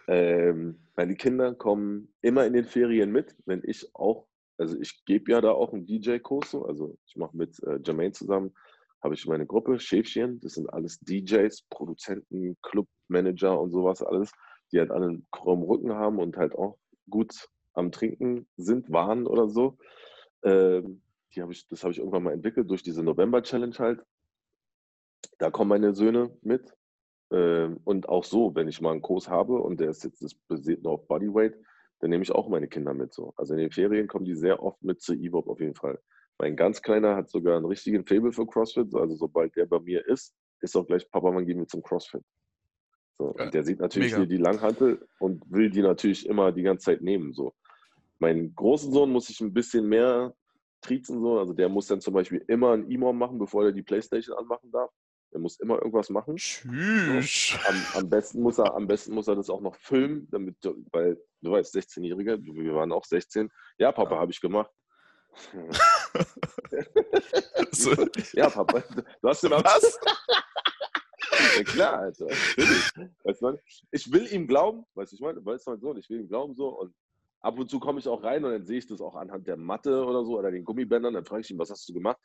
yeah. ähm, meine Kinder kommen immer in den Ferien mit, wenn ich auch, also ich gebe ja da auch einen DJ-Kurs, also ich mache mit äh, Jermaine zusammen, habe ich meine Gruppe, Schäfchen, das sind alles DJs, Produzenten, Clubmanager und sowas alles, die halt alle einen krummen Rücken haben und halt auch gut am Trinken sind, waren oder so. Ähm, die hab ich, das habe ich irgendwann mal entwickelt durch diese November-Challenge halt. Da kommen meine Söhne mit. Ähm, und auch so, wenn ich mal einen Kurs habe und der ist jetzt das basiert nur auf Bodyweight, dann nehme ich auch meine Kinder mit so. Also in den Ferien kommen die sehr oft mit zu EVOP auf jeden Fall. Mein ganz Kleiner hat sogar einen richtigen Fable für CrossFit. Also sobald der bei mir ist, ist auch gleich, Papa, man geht mit zum CrossFit. So, und der sieht natürlich Mega. hier die Langhantel und will die natürlich immer die ganze Zeit nehmen. So. Mein großen Sohn muss sich ein bisschen mehr triezen. So. Also der muss dann zum Beispiel immer ein E-Mom machen, bevor er die Playstation anmachen darf. Der muss immer irgendwas machen. Tschüss. Am, am, besten muss er, am besten muss er das auch noch filmen, damit, weil du weißt, 16-Jährige, wir waren auch 16. Ja, Papa, ja. habe ich gemacht. *laughs* *laughs* Ja, Papa, du hast genau. Was? *laughs* ja, klar, Alter. Weißt du, ich will ihm glauben, weißt du, ich meine, weißt du, so, ich will ihm glauben so und ab und zu komme ich auch rein und dann sehe ich das auch anhand der Matte oder so oder den Gummibändern. Dann frage ich ihn, was hast du gemacht?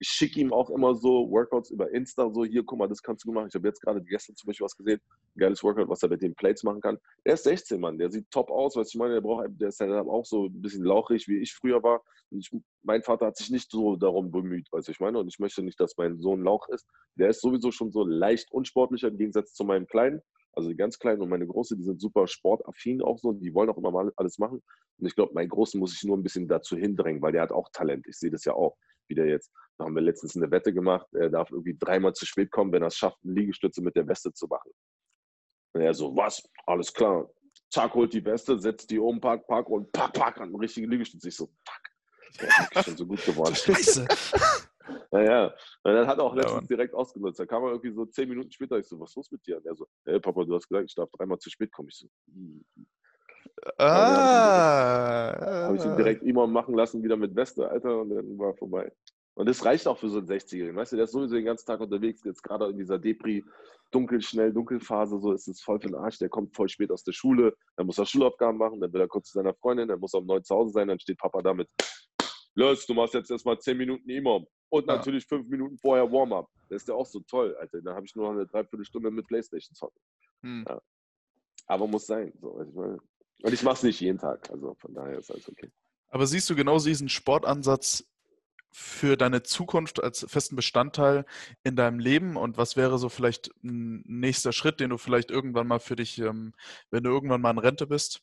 Ich schicke ihm auch immer so Workouts über Insta, so hier, guck mal, das kannst du machen. Ich habe jetzt gerade gestern zum Beispiel was gesehen, ein geiles Workout, was er mit den Plates machen kann. Der ist 16, Mann, der sieht top aus, weißt du, ich meine, der braucht, der ist halt auch so ein bisschen lauchig, wie ich früher war. Und ich, mein Vater hat sich nicht so darum bemüht, weißt du, ich meine, und ich möchte nicht, dass mein Sohn Lauch ist. Der ist sowieso schon so leicht unsportlicher im Gegensatz zu meinem Kleinen. Also die ganz Kleinen und meine Große, die sind super sportaffin auch so, die wollen auch immer mal alles machen. Und ich glaube, meinen Großen muss ich nur ein bisschen dazu hindrängen, weil der hat auch Talent. Ich sehe das ja auch. Wieder jetzt, da haben wir letztens eine Wette gemacht, er darf irgendwie dreimal zu spät kommen, wenn er es schafft, eine Liegestütze mit der Weste zu machen. Und er so, was? Alles klar. Zack, holt die Weste, setzt die oben, park, park und pack, pack an den richtigen Liegestütze. Ich so, fuck. Der ist schon so gut geworden. *laughs* Scheiße. Naja, und dann hat er auch letztens ja, direkt ausgenutzt. Da kam er irgendwie so zehn Minuten später. Ich so, was ist los mit dir? Und er so, hey Papa, du hast gesagt, ich darf dreimal zu spät kommen. Ich so, hm. Ah. Habe ich ihn direkt immer machen lassen, wieder mit Weste, Alter, und dann war vorbei. Und das reicht auch für so einen 60-Jährigen. Weißt du, der ist sowieso den ganzen Tag unterwegs, jetzt gerade in dieser Depri, dunkel, schnell, dunkelphase, so ist es voll für den Arsch. Der kommt voll spät aus der Schule, dann muss er Schulaufgaben machen, dann will er kurz zu seiner Freundin, dann muss er um neun zu Hause sein, dann steht Papa damit, los, du machst jetzt erstmal zehn Minuten Imam und ja. natürlich fünf Minuten vorher Warm-up. Das ist ja auch so toll, Alter. Da habe ich nur noch eine Dreiviertelstunde mit Playstation zocken. Hm. Ja. Aber muss sein. So. Ich meine, und ich mache es nicht jeden Tag, also von daher ist alles okay. Aber siehst du genau diesen Sportansatz für deine Zukunft als festen Bestandteil in deinem Leben und was wäre so vielleicht ein nächster Schritt, den du vielleicht irgendwann mal für dich, ähm, wenn du irgendwann mal in Rente bist,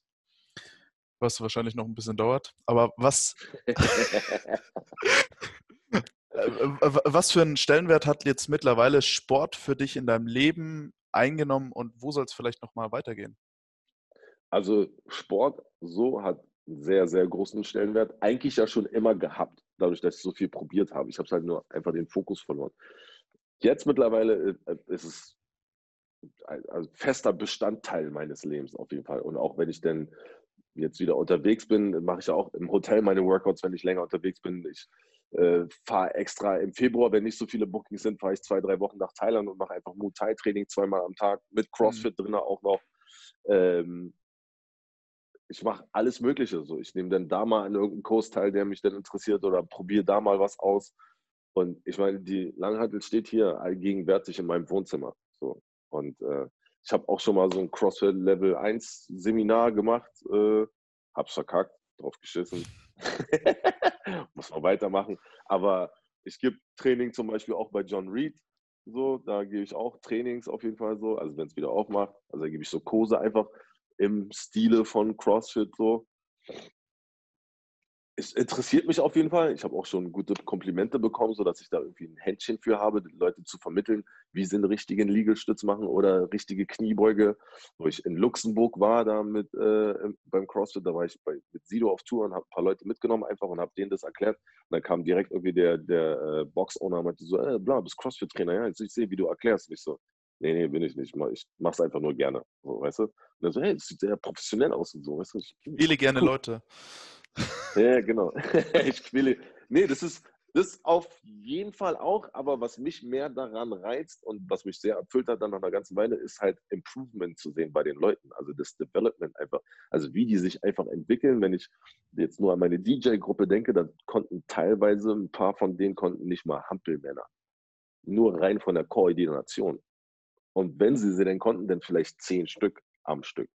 was wahrscheinlich noch ein bisschen dauert, aber was, *laughs* äh, was für einen Stellenwert hat jetzt mittlerweile Sport für dich in deinem Leben eingenommen und wo soll es vielleicht noch mal weitergehen? Also Sport so hat einen sehr, sehr großen Stellenwert. Eigentlich ja schon immer gehabt, dadurch, dass ich so viel probiert habe. Ich habe halt nur einfach den Fokus verloren. Jetzt mittlerweile äh, ist es ein, ein fester Bestandteil meines Lebens auf jeden Fall. Und auch wenn ich dann jetzt wieder unterwegs bin, mache ich ja auch im Hotel meine Workouts, wenn ich länger unterwegs bin. Ich äh, fahre extra im Februar, wenn nicht so viele Bookings sind, fahre ich zwei, drei Wochen nach Thailand und mache einfach Muay Thai Training zweimal am Tag mit CrossFit mhm. drin auch noch. Ähm, ich mache alles Mögliche. So. Ich nehme dann da mal an irgendeinen Kurs teil, der mich dann interessiert oder probiere da mal was aus. Und ich meine, die Langhantel steht hier allgegenwärtig in meinem Wohnzimmer. So. Und äh, ich habe auch schon mal so ein CrossFit Level 1 Seminar gemacht, äh, hab's verkackt, drauf geschissen. *laughs* *laughs* Muss man weitermachen. Aber ich gebe Training zum Beispiel auch bei John Reed. So, da gebe ich auch Trainings auf jeden Fall so, also wenn es wieder aufmacht. Also da gebe ich so Kurse einfach im Stile von CrossFit so es interessiert mich auf jeden Fall. Ich habe auch schon gute Komplimente bekommen, sodass ich da irgendwie ein Händchen für habe, Leute zu vermitteln, wie sie einen richtigen Liegestütz machen oder richtige Kniebeuge. Wo ich in Luxemburg war, da mit äh, beim CrossFit, da war ich bei, mit Sido auf Tour und habe ein paar Leute mitgenommen einfach und habe denen das erklärt. Und dann kam direkt irgendwie der, der äh, Box-Owner und meinte so, äh, bla, bist CrossFit-Trainer, ja, ich sehe, wie du erklärst. Und ich so, nee, nee, bin ich nicht. Ich mache es einfach nur gerne. So, weißt du? Und dann so, hey, das sieht sehr professionell aus und so, weißt du? Ich, Viele gerne cool. *laughs* Leute. Ja, genau. *laughs* ich quäle. Nee, das ist, das auf jeden Fall auch, aber was mich mehr daran reizt und was mich sehr erfüllt hat dann nach einer ganzen Weile, ist halt Improvement zu sehen bei den Leuten. Also das Development einfach. Also wie die sich einfach entwickeln. Wenn ich jetzt nur an meine DJ-Gruppe denke, dann konnten teilweise ein paar von denen konnten nicht mal Hampelmänner. Nur rein von der Koordination. Und wenn sie sie denn konnten, dann vielleicht zehn Stück am Stück.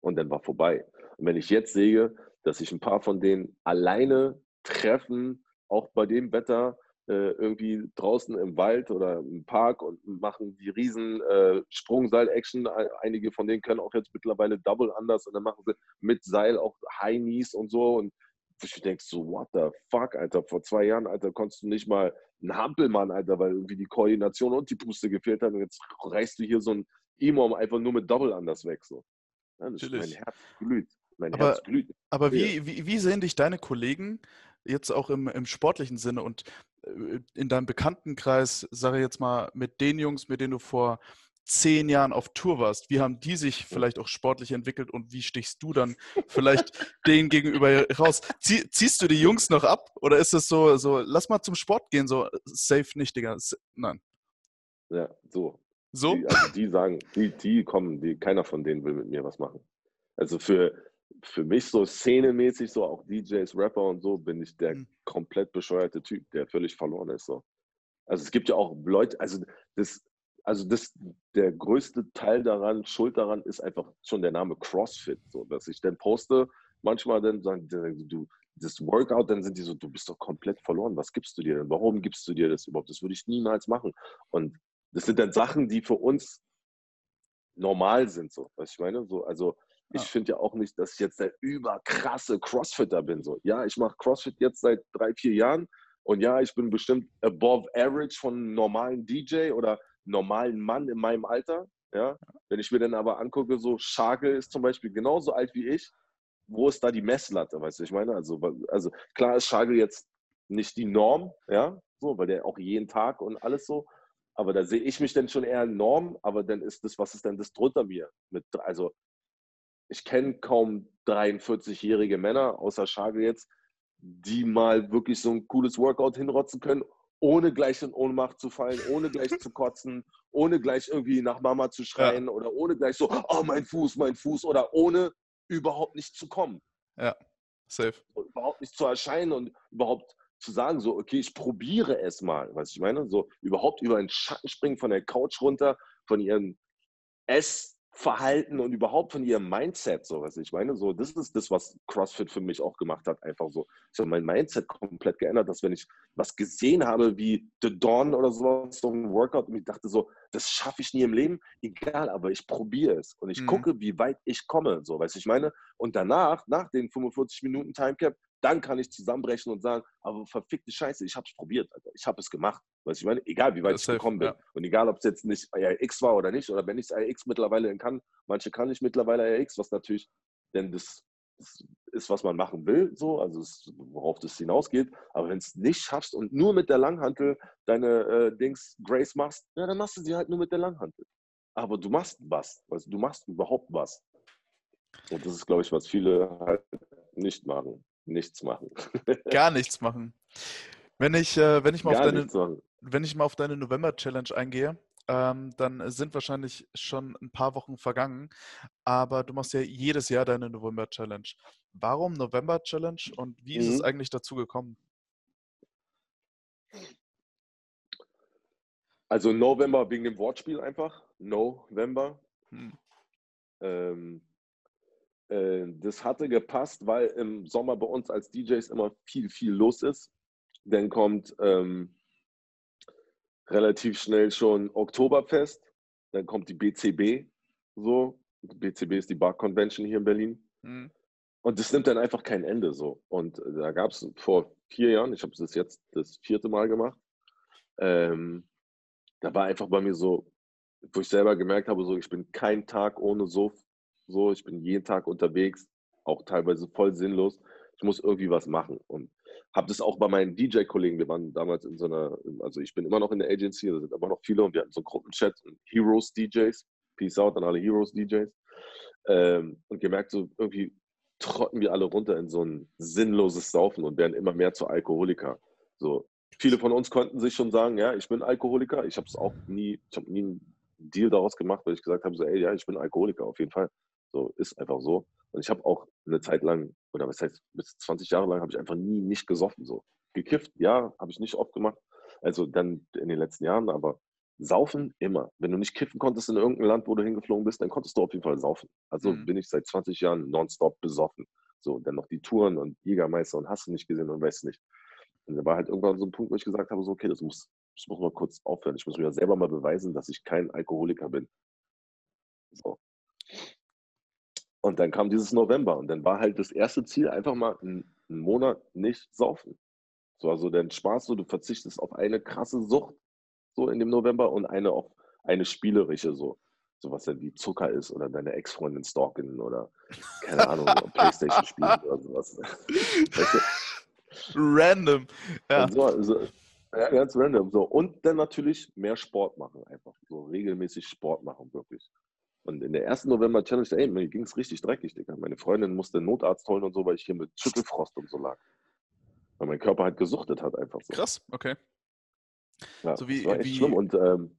Und dann war vorbei. Und wenn ich jetzt sehe, dass sich ein paar von denen alleine treffen, auch bei dem Wetter, äh, irgendwie draußen im Wald oder im Park und machen die riesen äh, Sprungseil-Action. Einige von denen können auch jetzt mittlerweile Double anders und dann machen sie mit Seil auch High Knees und so. Und ich denke so, what the fuck, Alter, vor zwei Jahren, Alter, konntest du nicht mal einen Hampelmann, Alter, weil irgendwie die Koordination und die Puste gefehlt hat und jetzt reißt du hier so ein Imam einfach nur mit Double anders weg. So. Ja, das ist mein Herz glüht. Mein aber, Herz glüht. Aber wie, wie, wie sehen dich deine Kollegen jetzt auch im, im sportlichen Sinne und äh, in deinem Bekanntenkreis, sage ich jetzt mal, mit den Jungs, mit denen du vor zehn Jahren auf Tour warst, wie haben die sich vielleicht auch sportlich entwickelt und wie stichst du dann vielleicht denen gegenüber raus? Zieh, ziehst du die Jungs noch ab oder ist es so, so, lass mal zum Sport gehen, so safe nicht, Digga? Nein. Ja, so. So? Die, also die sagen, die, die kommen, die, keiner von denen will mit mir was machen. Also für, für mich so szenemäßig, so auch DJs, Rapper und so, bin ich der mhm. komplett bescheuerte Typ, der völlig verloren ist. So. Also es gibt ja auch Leute, also das, also das, der größte Teil daran, Schuld daran ist einfach schon der Name CrossFit. So, dass ich dann poste, manchmal dann sagen, du, das Workout, dann sind die so, du bist doch komplett verloren. Was gibst du dir denn? Warum gibst du dir das überhaupt? Das würde ich niemals machen. Und das sind dann Sachen, die für uns normal sind, so, was ich meine. So, also ich finde ja auch nicht, dass ich jetzt der überkrasse Crossfitter bin. So. Ja, ich mache Crossfit jetzt seit drei, vier Jahren und ja, ich bin bestimmt above average von einem normalen DJ oder normalen Mann in meinem Alter. Ja? Wenn ich mir dann aber angucke, so Schage ist zum Beispiel genauso alt wie ich, wo ist da die Messlatte, weißt du, ich meine? Also, also klar ist Schage jetzt nicht die Norm, ja, so, weil der auch jeden Tag und alles so, aber da sehe ich mich dann schon eher Norm, aber dann ist das, was ist denn das drunter mir? Mit, also ich kenne kaum 43-jährige Männer, außer Schage jetzt, die mal wirklich so ein cooles Workout hinrotzen können, ohne gleich in Ohnmacht zu fallen, ohne gleich zu kotzen, ohne gleich irgendwie nach Mama zu schreien ja. oder ohne gleich so, oh mein Fuß, mein Fuß oder ohne überhaupt nicht zu kommen. Ja, safe. Und überhaupt nicht zu erscheinen und überhaupt zu sagen, so, okay, ich probiere es mal, was ich meine, so überhaupt über den Schatten springen von der Couch runter, von ihren Ess- Verhalten und überhaupt von ihrem Mindset, so was ich meine. So, das ist das, was CrossFit für mich auch gemacht hat. Einfach so. Ich habe mein Mindset komplett geändert, dass wenn ich was gesehen habe wie The Dawn oder sowas, so ein Workout, und ich dachte so, das schaffe ich nie im Leben, egal, aber ich probiere es und ich mhm. gucke, wie weit ich komme, so, weißt ich meine. Und danach, nach den 45 Minuten Timecap, dann kann ich zusammenbrechen und sagen, aber verfickte Scheiße, ich habe es probiert, Alter. ich habe es gemacht. Weißt ich meine, egal wie weit das ich gekommen bin. Ja. Und egal, ob es jetzt nicht RX war oder nicht, oder wenn ich es RX mittlerweile kann, manche kann ich mittlerweile RX, was natürlich denn das, das ist, was man machen will, so, also es, worauf das hinausgeht. Aber wenn es nicht schaffst und nur mit der Langhantel deine äh, Dings Grace machst, ja, dann machst du sie halt nur mit der Langhantel. Aber du machst was, also du machst überhaupt was. Und das ist, glaube ich, was viele halt nicht machen nichts machen. *laughs* Gar nichts machen. Wenn ich, äh, wenn ich, mal, auf deine, wenn ich mal auf deine November-Challenge eingehe, ähm, dann sind wahrscheinlich schon ein paar Wochen vergangen. Aber du machst ja jedes Jahr deine November-Challenge. Warum November-Challenge und wie ist es Mhm. eigentlich dazu gekommen? Also November wegen dem Wortspiel einfach. November. Hm. Ähm, äh, das hatte gepasst, weil im Sommer bei uns als DJs immer viel, viel los ist. Dann kommt ähm, relativ schnell schon Oktoberfest. Dann kommt die BCB. So. Die BCB ist die Bar Convention hier in Berlin. Hm. Und das nimmt dann einfach kein Ende so. Und äh, da gab es vor vier Jahren, ich habe das jetzt das vierte Mal gemacht, ähm, da war einfach bei mir so, wo ich selber gemerkt habe, so ich bin kein Tag ohne Suff, so ich bin jeden Tag unterwegs, auch teilweise voll sinnlos. Ich muss irgendwie was machen und habe das auch bei meinen DJ-Kollegen. Wir waren damals in so einer, also ich bin immer noch in der Agency, da sind aber noch viele und wir hatten so einen Gruppenchat und Heroes DJs, Peace out an alle Heroes DJs ähm, und gemerkt, so irgendwie trotten wir alle runter in so ein sinnloses Saufen und werden immer mehr zu Alkoholiker. So, viele von uns konnten sich schon sagen, ja, ich bin Alkoholiker. Ich habe es auch nie, ich habe nie einen Deal daraus gemacht, weil ich gesagt habe, so, ey, ja, ich bin Alkoholiker, auf jeden Fall. So, ist einfach so. Und ich habe auch eine Zeit lang, oder was heißt, bis 20 Jahre lang habe ich einfach nie nicht gesoffen. So. Gekifft, ja, habe ich nicht oft gemacht. Also dann in den letzten Jahren, aber saufen immer. Wenn du nicht kiffen konntest in irgendeinem Land, wo du hingeflogen bist, dann konntest du auf jeden Fall saufen. Also Mhm. bin ich seit 20 Jahren nonstop besoffen. So, dann noch die Touren und Jägermeister und hast du nicht gesehen und weißt nicht. Und da war halt irgendwann so ein Punkt, wo ich gesagt habe, so, okay, das muss, das muss mal kurz aufhören. Ich muss mir selber mal beweisen, dass ich kein Alkoholiker bin. So. Und dann kam dieses November und dann war halt das erste Ziel einfach mal einen, einen Monat nicht saufen. So, also dann Spaß, so du verzichtest auf eine krasse Sucht so in dem November und eine auf eine spielerische so. So was dann wie Zucker ist oder deine Ex-Freundin stalken oder keine Ahnung, Playstation spielen oder sowas. *laughs* Weißt du? Random. Ja. So, so, ja, ganz random. So. Und dann natürlich mehr Sport machen, einfach. So regelmäßig Sport machen, wirklich. Und in der ersten November-Challenge, ey, mir ging es richtig dreckig, Digga. Meine Freundin musste einen Notarzt holen und so, weil ich hier mit Schüttelfrost und so lag. Weil mein Körper halt gesuchtet hat, einfach so. Krass, okay. Ja, So wie- das war echt wie- schlimm. Und ähm,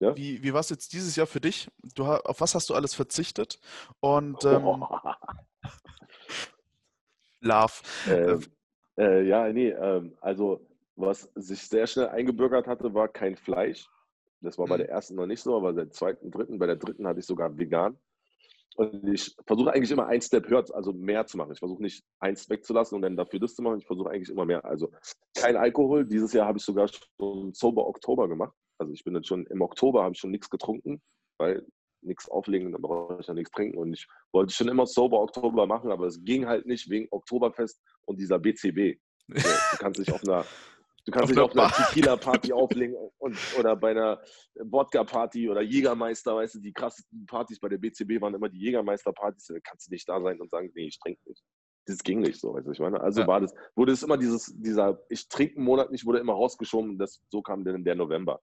Wie, wie war es jetzt dieses Jahr für dich? Du, auf was hast du alles verzichtet? Und ähm, Love. ähm, äh, ja, nee, ähm, also was sich sehr schnell eingebürgert hatte, war kein Fleisch. Das war bei Mhm. der ersten noch nicht so, aber bei der zweiten, dritten, bei der dritten hatte ich sogar vegan. Und ich versuche eigentlich immer ein Step höher, also mehr zu machen. Ich versuche nicht eins wegzulassen und dann dafür das zu machen. Ich versuche eigentlich immer mehr. Also kein Alkohol. Dieses Jahr habe ich sogar schon Sober Oktober gemacht. Also ich bin jetzt schon im Oktober habe ich schon nichts getrunken, weil nichts auflegen, dann brauche ich ja nichts trinken. Und ich wollte schon immer Sober Oktober machen, aber es ging halt nicht wegen Oktoberfest und dieser BCB. *laughs* So, du kannst dich auf einer Du kannst dich auf einer. Tequila-Party *laughs* auflegen und, oder bei einer Wodka-Party oder Jägermeister, weißt du, die krassesten Partys bei der BCB waren immer die Jägermeister-Partys, da kannst du nicht da sein und sagen, nee, ich trinke nicht. Das ging nicht so, weißt du, was ich meine. Also Ja. war das, wurde es immer dieses, dieser, ich trinke einen Monat nicht, wurde immer rausgeschoben das, so kam dann der November.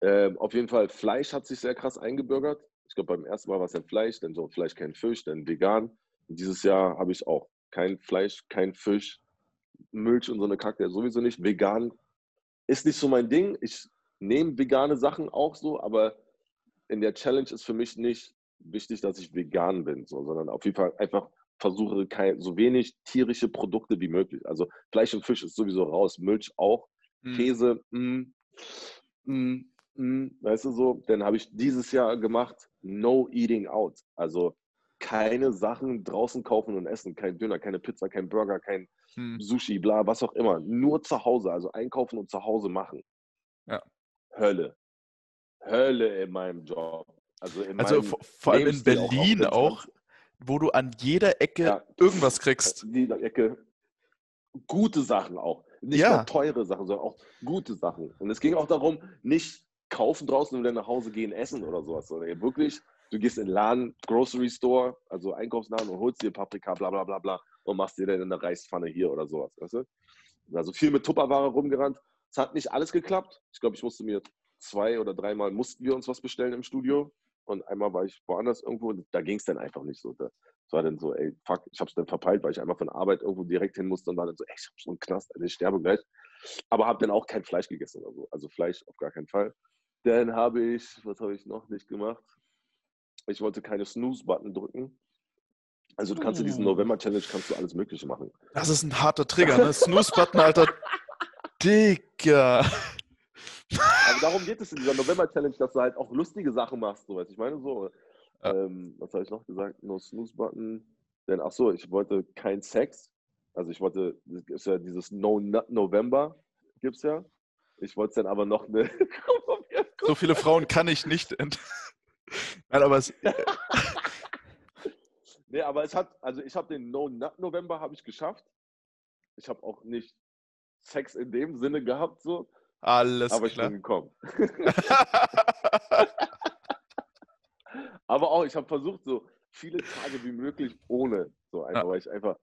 Ähm, auf jeden Fall, Fleisch hat sich sehr krass eingebürgert. Ich glaube, beim ersten Mal war es dann Fleisch, dann so Fleisch, kein Fisch, dann vegan. Und dieses Jahr habe ich auch kein Fleisch, kein Fisch, Milch und so eine Kacke sowieso nicht. Vegan ist nicht so mein Ding. Ich nehme vegane Sachen auch so, aber in der Challenge ist für mich nicht wichtig, dass ich vegan bin, so, sondern auf jeden Fall einfach versuche, kein, so wenig tierische Produkte wie möglich. Also Fleisch und Fisch ist sowieso raus, Milch auch, Hm. Käse, mm, mm, mm, weißt du so. Dann habe ich dieses Jahr gemacht, no eating out. Also keine Sachen draußen kaufen und essen, kein Döner, keine Pizza, kein Burger, kein Hm. Sushi, bla, was auch immer. Nur zu Hause, also einkaufen und zu Hause machen. Ja. Hölle. Hölle in meinem Job. Also, in Also vor, vor allem in auch, Berlin wenn's auch, wo du an jeder Ecke Ja. irgendwas kriegst. in jeder Ecke gute Sachen auch. Nicht Ja. nur teure Sachen, sondern auch gute Sachen. Und es ging auch darum, nicht kaufen draußen und dann nach Hause gehen, essen oder sowas, sondern wirklich, du gehst in den Laden, Grocery Store, also Einkaufsladen und holst dir Paprika, bla bla bla bla und machst dir dann in der Reispfanne hier oder sowas, weißt du? Also viel mit Tupperware rumgerannt. Es hat nicht alles geklappt. Ich glaube, ich musste mir zwei oder dreimal mussten wir uns was bestellen im Studio. Und einmal war ich woanders irgendwo und da ging es dann einfach nicht so. Das war dann so, ey, fuck, ich hab's dann verpeilt, weil ich einfach von Arbeit irgendwo direkt hin musste und war dann so, ey, ich hab schon einen Knast, Alter, ich sterbe gleich. Aber habe dann auch kein Fleisch gegessen oder so. Also Fleisch auf gar keinen Fall. Dann habe ich, was habe ich noch nicht gemacht? Ich wollte keine Snooze-Button drücken. Also du kannst in diesem Oh. November-Challenge kannst du alles Mögliche machen. Das ist ein harter Trigger, ne? Snooze-Button, Alter. Digga. Aber darum geht es in dieser November-Challenge, dass du halt auch lustige Sachen machst, so weißt. Ich meine so, Ja. ähm, was habe ich noch gesagt? No Snooze-Button. Denn ach so, ich wollte kein Sex. Also ich wollte, das ist ja dieses No Nut November, gibt's ja. Ich wollte dann aber noch eine. *laughs* So viele Frauen kann ich nicht. Ent *laughs* Nein, aber es, *laughs* Nee, aber es hat, also ich habe den No Nut November habe ich geschafft. Ich habe auch nicht Sex in dem Sinne gehabt, so, alles aber ich klar. bin gekommen. *laughs* *laughs* Aber auch, ich habe versucht, so viele Tage wie möglich ohne. So einfach, Ja. weil ich einfach.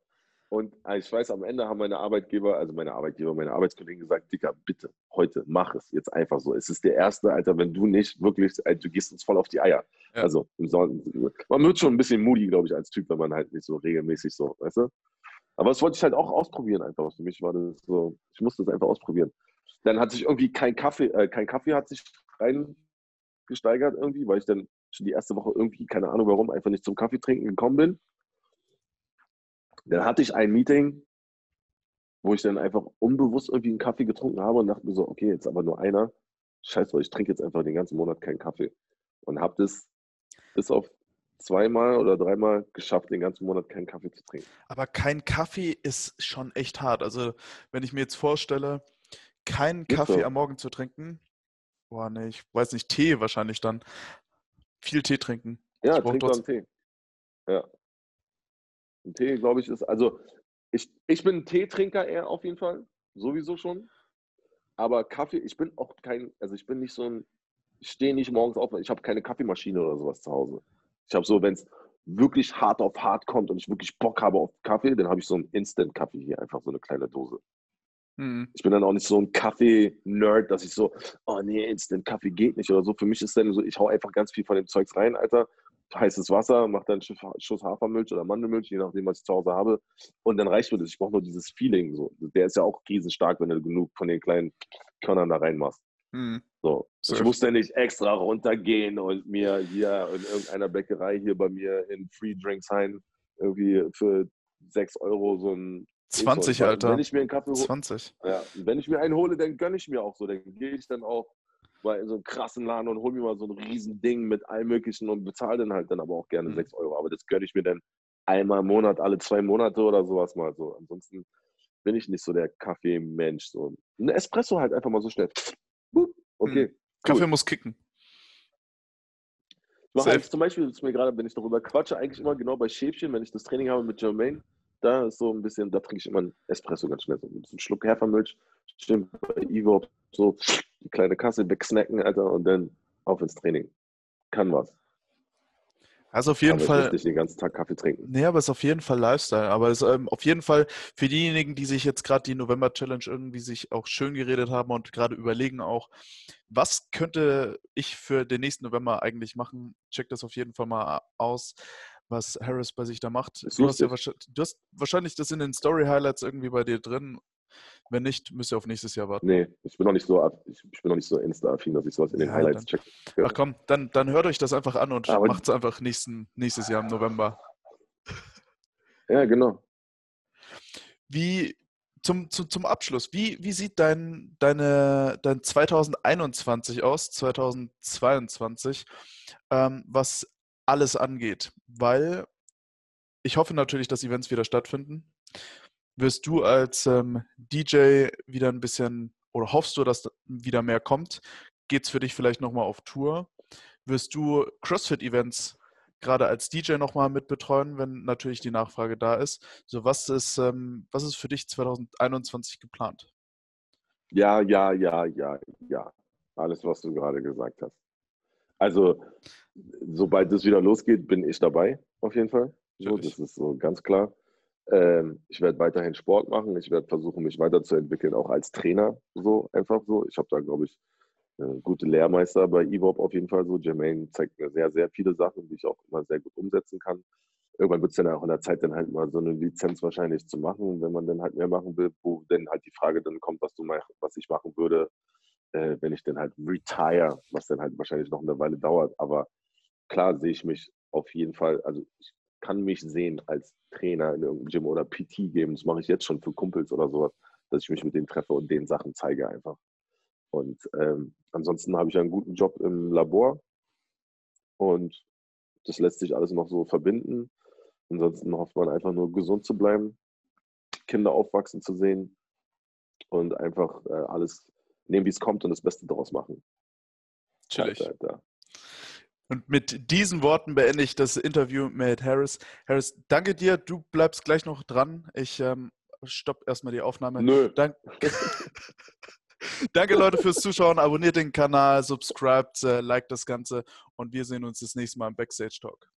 Und äh, ich weiß, am Ende haben meine Arbeitgeber, also meine Arbeitgeber, meine Arbeitskollegen gesagt, Dicker, bitte, heute, mach es jetzt einfach so. Es ist der erste, Alter, wenn du nicht wirklich, äh, du gehst uns voll auf die Eier. Ja. Also, man wird schon ein bisschen moody, glaube ich, als Typ, wenn man halt nicht so regelmäßig so, weißt du? Aber das wollte ich halt auch ausprobieren einfach. Für mich war das so, ich musste das einfach ausprobieren. Dann hat sich irgendwie kein Kaffee, äh, kein Kaffee hat sich reingesteigert irgendwie, weil ich dann schon die erste Woche irgendwie, keine Ahnung warum, einfach nicht zum Kaffee trinken gekommen bin. Dann hatte ich ein Meeting, wo ich dann einfach unbewusst irgendwie einen Kaffee getrunken habe und dachte mir so, okay, jetzt aber nur einer. Scheiß drauf, ich trinke jetzt einfach den ganzen Monat keinen Kaffee. Und habe das bis auf zweimal oder dreimal geschafft, den ganzen Monat keinen Kaffee zu trinken. Aber kein Kaffee ist schon echt hart. Also, wenn ich mir jetzt vorstelle, keinen Ist Kaffee so. am Morgen zu trinken, boah, nee, ich weiß nicht, Tee wahrscheinlich dann. Viel Tee trinken. Ja, trink einen Tee. Ja. Ein Tee, glaube ich, ist, also ich, ich bin ein Teetrinker eher auf jeden Fall, sowieso schon. Aber Kaffee, ich bin auch kein, also ich bin nicht so ein, ich stehe nicht morgens auf, ich habe keine Kaffeemaschine oder sowas zu Hause. Ich habe so, wenn es wirklich hart auf hart kommt und ich wirklich Bock habe auf Kaffee, dann habe ich so einen Instant-Kaffee hier, einfach so eine kleine Dose. Hm. Ich bin dann auch nicht so ein Kaffee-Nerd, dass ich so, oh nee, Instant-Kaffee geht nicht oder so. Für mich ist dann so, ich hau einfach ganz viel von dem Zeugs rein, Alter. Heißes Wasser, mach dann einen Schuss- Hafermilch oder Mandelmilch, je nachdem, was ich zu Hause habe. Und dann reicht mir das. Ich brauche nur dieses Feeling. So. Der ist ja auch riesenstark, wenn du genug von den kleinen Körnern da reinmachst. Hm. So. Ich Safe. muss dann nicht extra runtergehen und mir hier in irgendeiner Bäckerei hier bei mir in Free Drinks ein, irgendwie für 6 Euro so ein 20, Weil Alter. Wenn ich mir einen Kaffee hole, 20. ja, wenn ich mir einen hole, dann gönne ich mir auch so. Dann gehe ich dann auch mal in so einen krassen Laden und hole mir mal so ein riesen Ding mit allem Möglichen und bezahle dann halt dann aber auch gerne Mhm. 6 Euro. Aber das gönne ich mir dann einmal im Monat, alle zwei Monate oder sowas mal so. Ansonsten bin ich nicht so der Kaffeemensch. So. Ein Espresso halt einfach mal so schnell. Okay. Kaffee muss kicken. Ich mache eigentlich zum Beispiel, ist mir gerade, wenn ich darüber quatsche, eigentlich immer genau bei Schäfchen, wenn ich das Training habe mit Jermaine, da ist so ein bisschen, da trinke ich immer einen Espresso ganz schnell. So ein bisschen Schluck Hafermilch, stimmt, bei Ivo so die kleine Kasse wegsnacken, Alter, und dann auf ins Training. Kann was. Also auf jeden aber ich Fall. nicht den ganzen Tag Kaffee trinken. Nee, aber es ist auf jeden Fall Lifestyle. Aber es ist ähm, auf jeden Fall für diejenigen, die sich jetzt gerade die November-Challenge irgendwie sich auch schön geredet haben und gerade überlegen auch, was könnte ich für den nächsten November eigentlich machen? Check das auf jeden Fall mal aus, was Harris bei sich da macht. Du hast ja du hast wahrscheinlich das in den Story-Highlights irgendwie bei dir drin. Wenn nicht, müsst ihr auf nächstes Jahr warten. Nee, ich bin noch nicht so, ich, ich bin noch nicht so Insta-affin, dass ich sowas in den Ja, Highlights check. Ach komm, dann, dann hört euch das einfach an und macht es einfach nächsten, nächstes Jahr im November. Ja, genau. Wie zum, zum, zum Abschluss, wie, wie sieht dein, deine, dein 2021 aus, 2022, ähm, was alles angeht? Weil ich hoffe natürlich, dass Events wieder stattfinden. Wirst du als ähm, DJ wieder ein bisschen, oder hoffst du, dass da wieder mehr kommt? Geht es für dich vielleicht nochmal auf Tour? Wirst du CrossFit-Events gerade als DJ nochmal mit betreuen, wenn natürlich die Nachfrage da ist? So, was ist, ähm, was ist für dich 2021 geplant? Ja, ja, ja, ja, ja. Alles, was du gerade gesagt hast. Also, sobald es wieder losgeht, bin ich dabei, auf jeden Fall. So, das ist so ganz klar. Ähm, ich werde weiterhin Sport machen. Ich werde versuchen, mich weiterzuentwickeln, auch als Trainer. So, einfach so. Ich habe da, glaube ich, äh, gute Lehrmeister bei EVOP auf jeden Fall so. Jermaine zeigt mir sehr, sehr viele Sachen, die ich auch immer sehr gut umsetzen kann. irgendwann wird es dann auch in der Zeit dann halt mal so eine Lizenz wahrscheinlich zu machen, wenn man dann halt mehr machen will, wo dann halt die Frage dann kommt, was du mach, was ich machen würde, äh, wenn ich dann halt retire, was dann halt wahrscheinlich noch eine Weile dauert. Aber klar sehe ich mich auf jeden Fall, also ich kann mich sehen als Trainer in irgendeinem Gym oder PT geben. Das mache ich jetzt schon für Kumpels oder sowas, dass ich mich mit denen treffe und denen Sachen zeige einfach. Und ähm, ansonsten habe ich einen guten Job im Labor und das lässt sich alles noch so verbinden. Ansonsten hofft man einfach nur gesund zu bleiben, Kinder aufwachsen zu sehen und einfach äh, alles nehmen, wie es kommt und das Beste daraus machen. Natürlich. Und mit diesen Worten beende ich das Interview mit Harris. Harris, danke dir. Du bleibst gleich noch dran. Ich ähm, stopp erstmal die Aufnahme. Nö. Dank *laughs* danke, Leute, fürs Zuschauen. Abonniert den Kanal, subscribt, äh, liked das Ganze und wir sehen uns das nächste Mal im Backstage Talk.